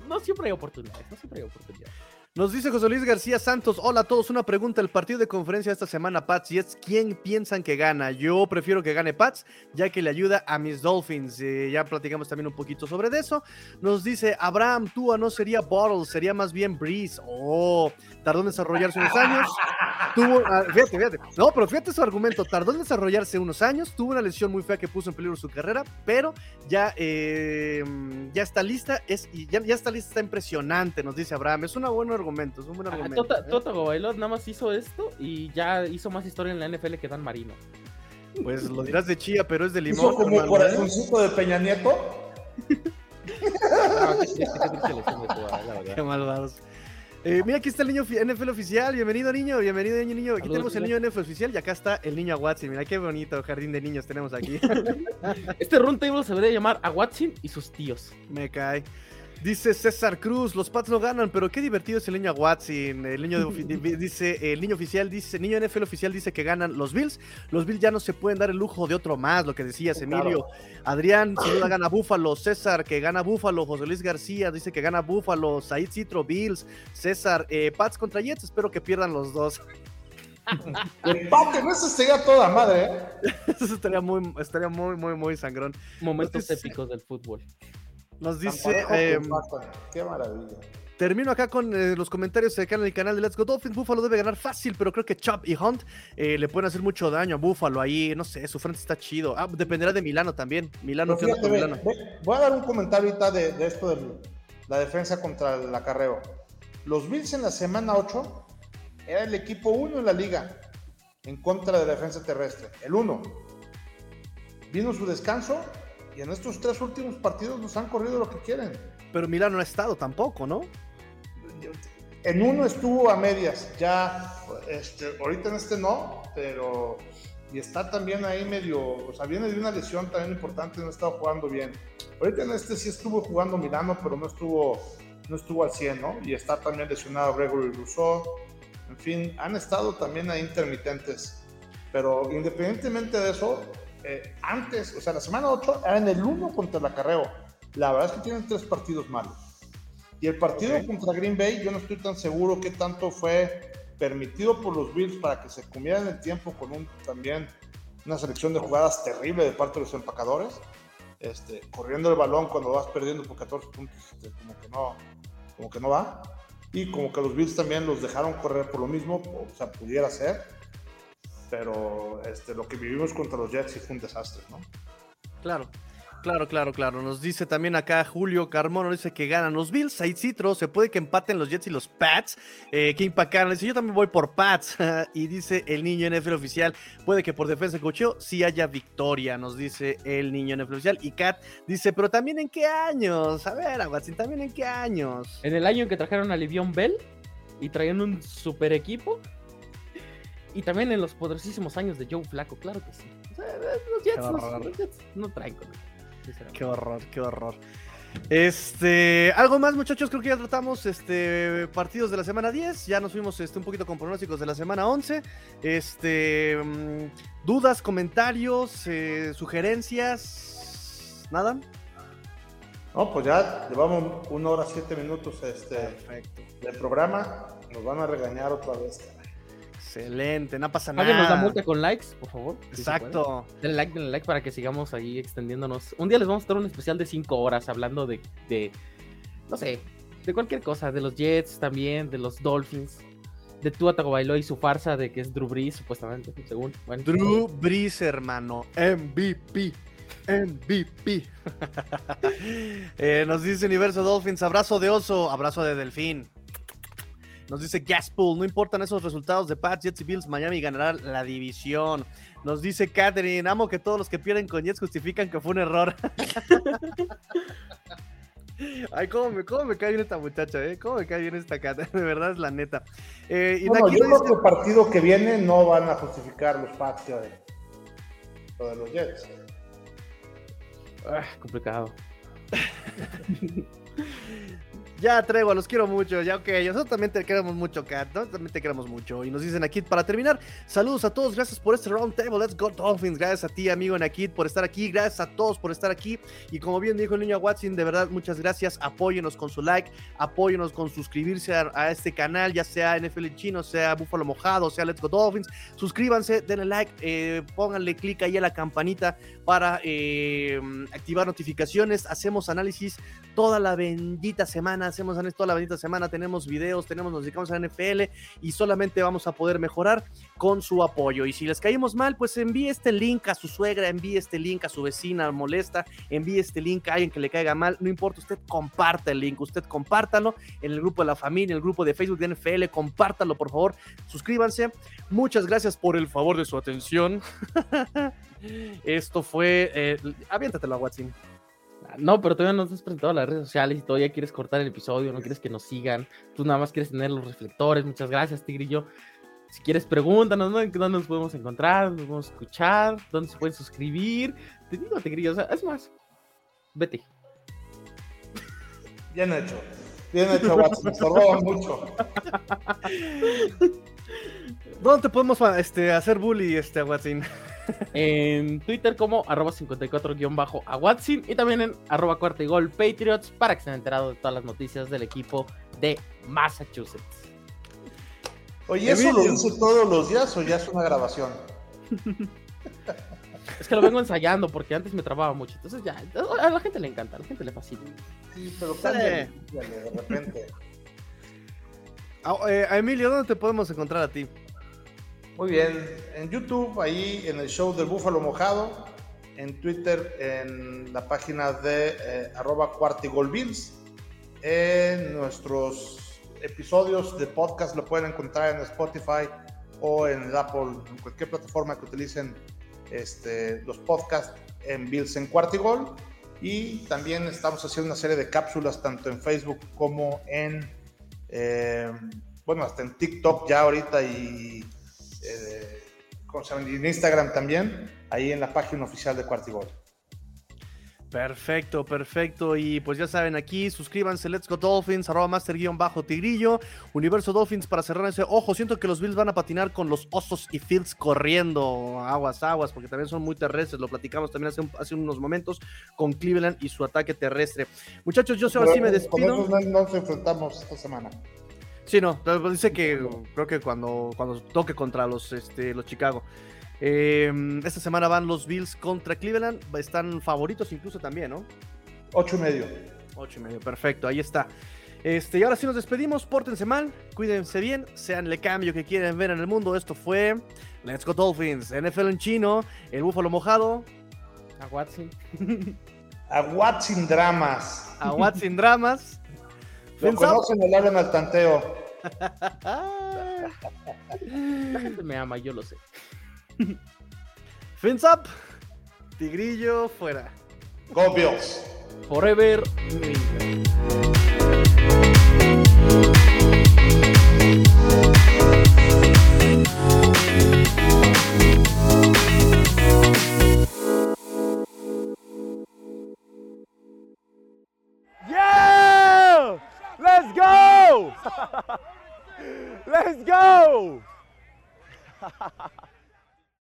no siempre hay oportunidades, no siempre hay oportunidades. Nos dice José Luis García Santos, hola a todos, una pregunta, el partido de conferencia esta semana, Pats, y es ¿quién piensan que gana? Yo prefiero que gane Pats, ya que le ayuda a mis Dolphins, eh, ya platicamos también un poquito sobre eso. Nos dice, Abraham, Tua no sería Bottles, sería más bien Breeze, oh, tardó en desarrollarse unos años, tuvo, ah, fíjate, fíjate, no, pero fíjate su argumento, tardó en desarrollarse unos años, tuvo una lesión muy fea que puso en peligro su carrera, pero ya, eh, ya está lista, es, ya, ya está lista, está impresionante, nos dice Abraham, es una buena argumento, es un buen argumento. Tota, ¿eh? Nada más hizo esto y ya hizo más historia en la NFL que Dan Marino. Pues lo dirás de chía, pero es de limón. Hizo como hermano, ¿eh? corazoncito de Peña Nieto. No, qué triste, qué triste lesión de Tua, la verdad. Qué malvados. Eh, mira, aquí está el niño NFL oficial. Bienvenido, niño. Bienvenido, niño. niño. Aquí Saludos, tenemos el niño. NFL oficial y acá está el niño Aguatsi. Mira qué bonito jardín de niños tenemos aquí. Este run table se debería llamar a Watson y sus tíos. Me cae. Dice César Cruz, los Pats no ganan, pero qué divertido es el niño Watson. El niño de dice, el niño oficial dice, niño NFL oficial dice que ganan los Bills. Los Bills ya no se pueden dar el lujo de otro más, lo que decías, Emilio. Adrián, sin duda gana Búfalo. César, que gana Búfalo. José Luis García dice que gana Búfalo. Said Citro, Bills. César, eh, Pats contra Jets, espero que pierdan los dos. Empate, no eso sería toda madre, ¿eh? Eso estaría muy, estaría muy, muy, muy sangrón. Momentos épicos del fútbol. Nos dice, em. Qué maravilla. Termino acá con eh, los comentarios acá en el canal de Let's Go Dolphins. Buffalo debe ganar fácil, pero creo que Chop y Hunt eh, le pueden hacer mucho daño a Buffalo ahí. No sé, su frente está chido. Ah, dependerá de Milano también. Milano, ¿qué onda con ve, Milano? ve, voy a dar un comentario ahorita de, de esto de la defensa contra el acarreo. Los Bills en la semana 8 era el equipo 1 en la liga en contra de la defensa terrestre. El 1. Vino su descanso y en estos tres últimos partidos nos han corrido lo que quieren. Pero Milano no ha estado tampoco, ¿no? En uno estuvo a medias, ya, este, ahorita en este no, pero y está también ahí medio, o sea, viene de una lesión también importante, no ha estado jugando bien. Ahorita en este sí estuvo jugando Milano, pero no estuvo, no estuvo al 100, ¿no? Y está también lesionado Gregory Rousseau. En fin, han estado también ahí intermitentes. Pero independientemente de eso, eh, antes, o sea, la semana 8 era en el 1 contra el acarreo. La verdad es que tienen tres partidos malos. Y el partido Ok. contra Green Bay, yo no estoy tan seguro qué tanto fue permitido por los Bills para que se comieran el tiempo con un también una selección de jugadas terrible de parte de los empacadores. Este, corriendo el balón cuando vas perdiendo por 14 puntos, este, como que no, como que no va. Y como que los Bills también los dejaron correr por lo mismo, o sea, pudiera ser. Pero este, lo que vivimos contra los Jets sí fue un desastre, ¿no? Claro. Claro, claro, claro. Nos dice también acá Julio Carmona, dice que ganan los Bills. Said Citro, se puede que empaten los Jets y los Pats. Eh, King Pacano dice, yo también voy por Pats. y dice el niño NFL oficial, puede que por defensa de cocheo sí haya victoria, nos dice el niño NFL oficial. Y Kat dice, pero también en qué años. A ver, Aguatzin, también en qué años. En el año en que trajeron a Livion Bell y traían un super equipo. Y también en los poderosísimos años de Joe Flaco, claro que sí. O sea, los Jets, no, los Jets no traen con. Qué horror, qué horror. Este, algo más muchachos, creo que ya tratamos este partidos de la semana 10, ya nos fuimos este un poquito con pronósticos de la semana 11. Este, mm, dudas, comentarios, eh, sugerencias, nada. No, pues ya llevamos una hora siete minutos este, Perfecto. del programa. Nos van a regañar otra vez. Excelente, no pasa Páguenos la nada. multa con likes, por favor. si. Exacto. Denle like, denle like para que sigamos ahí extendiéndonos. Un día les vamos a dar un especial de 5 horas hablando de, de, no sé, de cualquier cosa, de los Jets también, de los Dolphins, de Tua Tagovailoa y su farsa de que es Drew Brees, supuestamente, según. Bueno, Drew Brees, hermano. MVP. MVP. Eh, nos dice Universo Dolphins, abrazo de oso, abrazo de delfín. Nos dice Gaspool, no importan esos resultados de Pats, Jets y Bills, Miami ganará la división. Nos dice Catherine, amo que todos los que pierden con Jets justifican que fue un error. Ay, cómo me, cómo me cae bien esta muchacha, ¿eh? Cómo me cae bien esta Cat, de verdad es la neta. Eh, y Bueno, yo nos creo que el partido que viene no van a justificar los Pats de, lo de los Jets. ah, complicado. Ya, Tregua, los quiero mucho. Ya, ok, nosotros también te queremos mucho, Kat. Nosotros también te queremos mucho. Y nos dicen aquí, para terminar, saludos a todos. Gracias por este round table. Let's go, Dolphins. Gracias a ti, amigo Nakid, por estar aquí. Gracias a todos por estar aquí. Y como bien dijo el niño Watson, de verdad, muchas gracias. Apóyenos con su like, apóyenos con suscribirse a, este canal, ya sea NFL Chino, sea Búfalo Mojado, sea Let's Go Dolphins. Suscríbanse, denle like, eh, pónganle clic ahí a la campanita para eh, activar notificaciones. Hacemos análisis toda la bendita semana hacemos análisis toda la bendita semana, tenemos videos, tenemos, nos dedicamos a la NFL y solamente vamos a poder mejorar con su apoyo. Y si les caímos mal, pues envíe este link a su suegra, envíe este link a su vecina molesta, envíe este link a alguien que le caiga mal, no importa, usted comparta el link, usted compártalo en el grupo de la familia, en el grupo de Facebook de NFL, compártalo por favor, suscríbanse. Muchas gracias por el favor de su atención. Esto fue, eh, aviéntatelo a Watson. No, pero todavía no te has presentado a las redes sociales y todavía quieres cortar el episodio, no quieres que nos sigan, tú nada más quieres tener los reflectores. Muchas gracias, Tigrillo. Si quieres, pregúntanos, ¿no? ¿Dónde nos podemos encontrar? ¿Dónde nos podemos escuchar? ¿Dónde se pueden suscribir? Te digo, Tigrillo, o sea, es más, vete. Bien hecho. Bien hecho, Watson. Se roban mucho. ¿Dónde te podemos este, hacer bully, este, Watson? En Twitter como arroba 54 a Watson y también en arroba cuarta y gol Patriots para que estén enterados de todas las noticias del equipo de Massachusetts. Oye, ¿eso lo dice todos los días o ya es una grabación? Es que lo vengo ensayando porque antes me trababa mucho. Entonces ya, a la gente le encanta, a la gente le fascina. Sí, pero cállale, de repente. A, eh, Emilio, ¿dónde te podemos encontrar a ti? Muy bien, en YouTube, ahí en el show del Búfalo Mojado, en Twitter, en la página de eh, arroba cuartigolbills, en nuestros episodios de podcast lo pueden encontrar en Spotify o en Apple, en cualquier plataforma que utilicen este, los podcasts en Bills en Cuartigol. Y también estamos haciendo una serie de cápsulas tanto en Facebook como en, eh, bueno, hasta en TikTok ya ahorita y eh, en Instagram también, ahí en la página oficial de Cuartigol. Perfecto, perfecto. Y pues ya saben, aquí suscríbanse, Let's Go Dolphins, arroba master-tigrillo, Universo Dolphins para cerrar ese. Ojo, siento que los Bills van a patinar con los osos y Fields corriendo. Aguas, aguas, porque también son muy terrestres. Lo platicamos también hace, hace unos momentos con Cleveland y su ataque terrestre. Muchachos, yo ahora sí me despido. no nos enfrentamos esta semana. Sí, no, dice que creo que cuando, cuando toque contra los, este, los Chicago. Em, esta semana van los Bills contra Cleveland. Están favoritos incluso también, ¿no? Ocho y medio. Ocho y medio, perfecto, ahí está. Este, y ahora sí nos despedimos, pórtense mal, cuídense bien, sean el cambio que quieren ver en el mundo. Esto fue Let's Go Dolphins, NFL en chino, el búfalo mojado. A Watson. A Watson Dramas. A Watson Dramas. Lo conocen el hablan al tanteo. La gente me ama, yo lo sé. Fins up. Tigrillo fuera. Go Bills. Forever. Let's go! Let's go!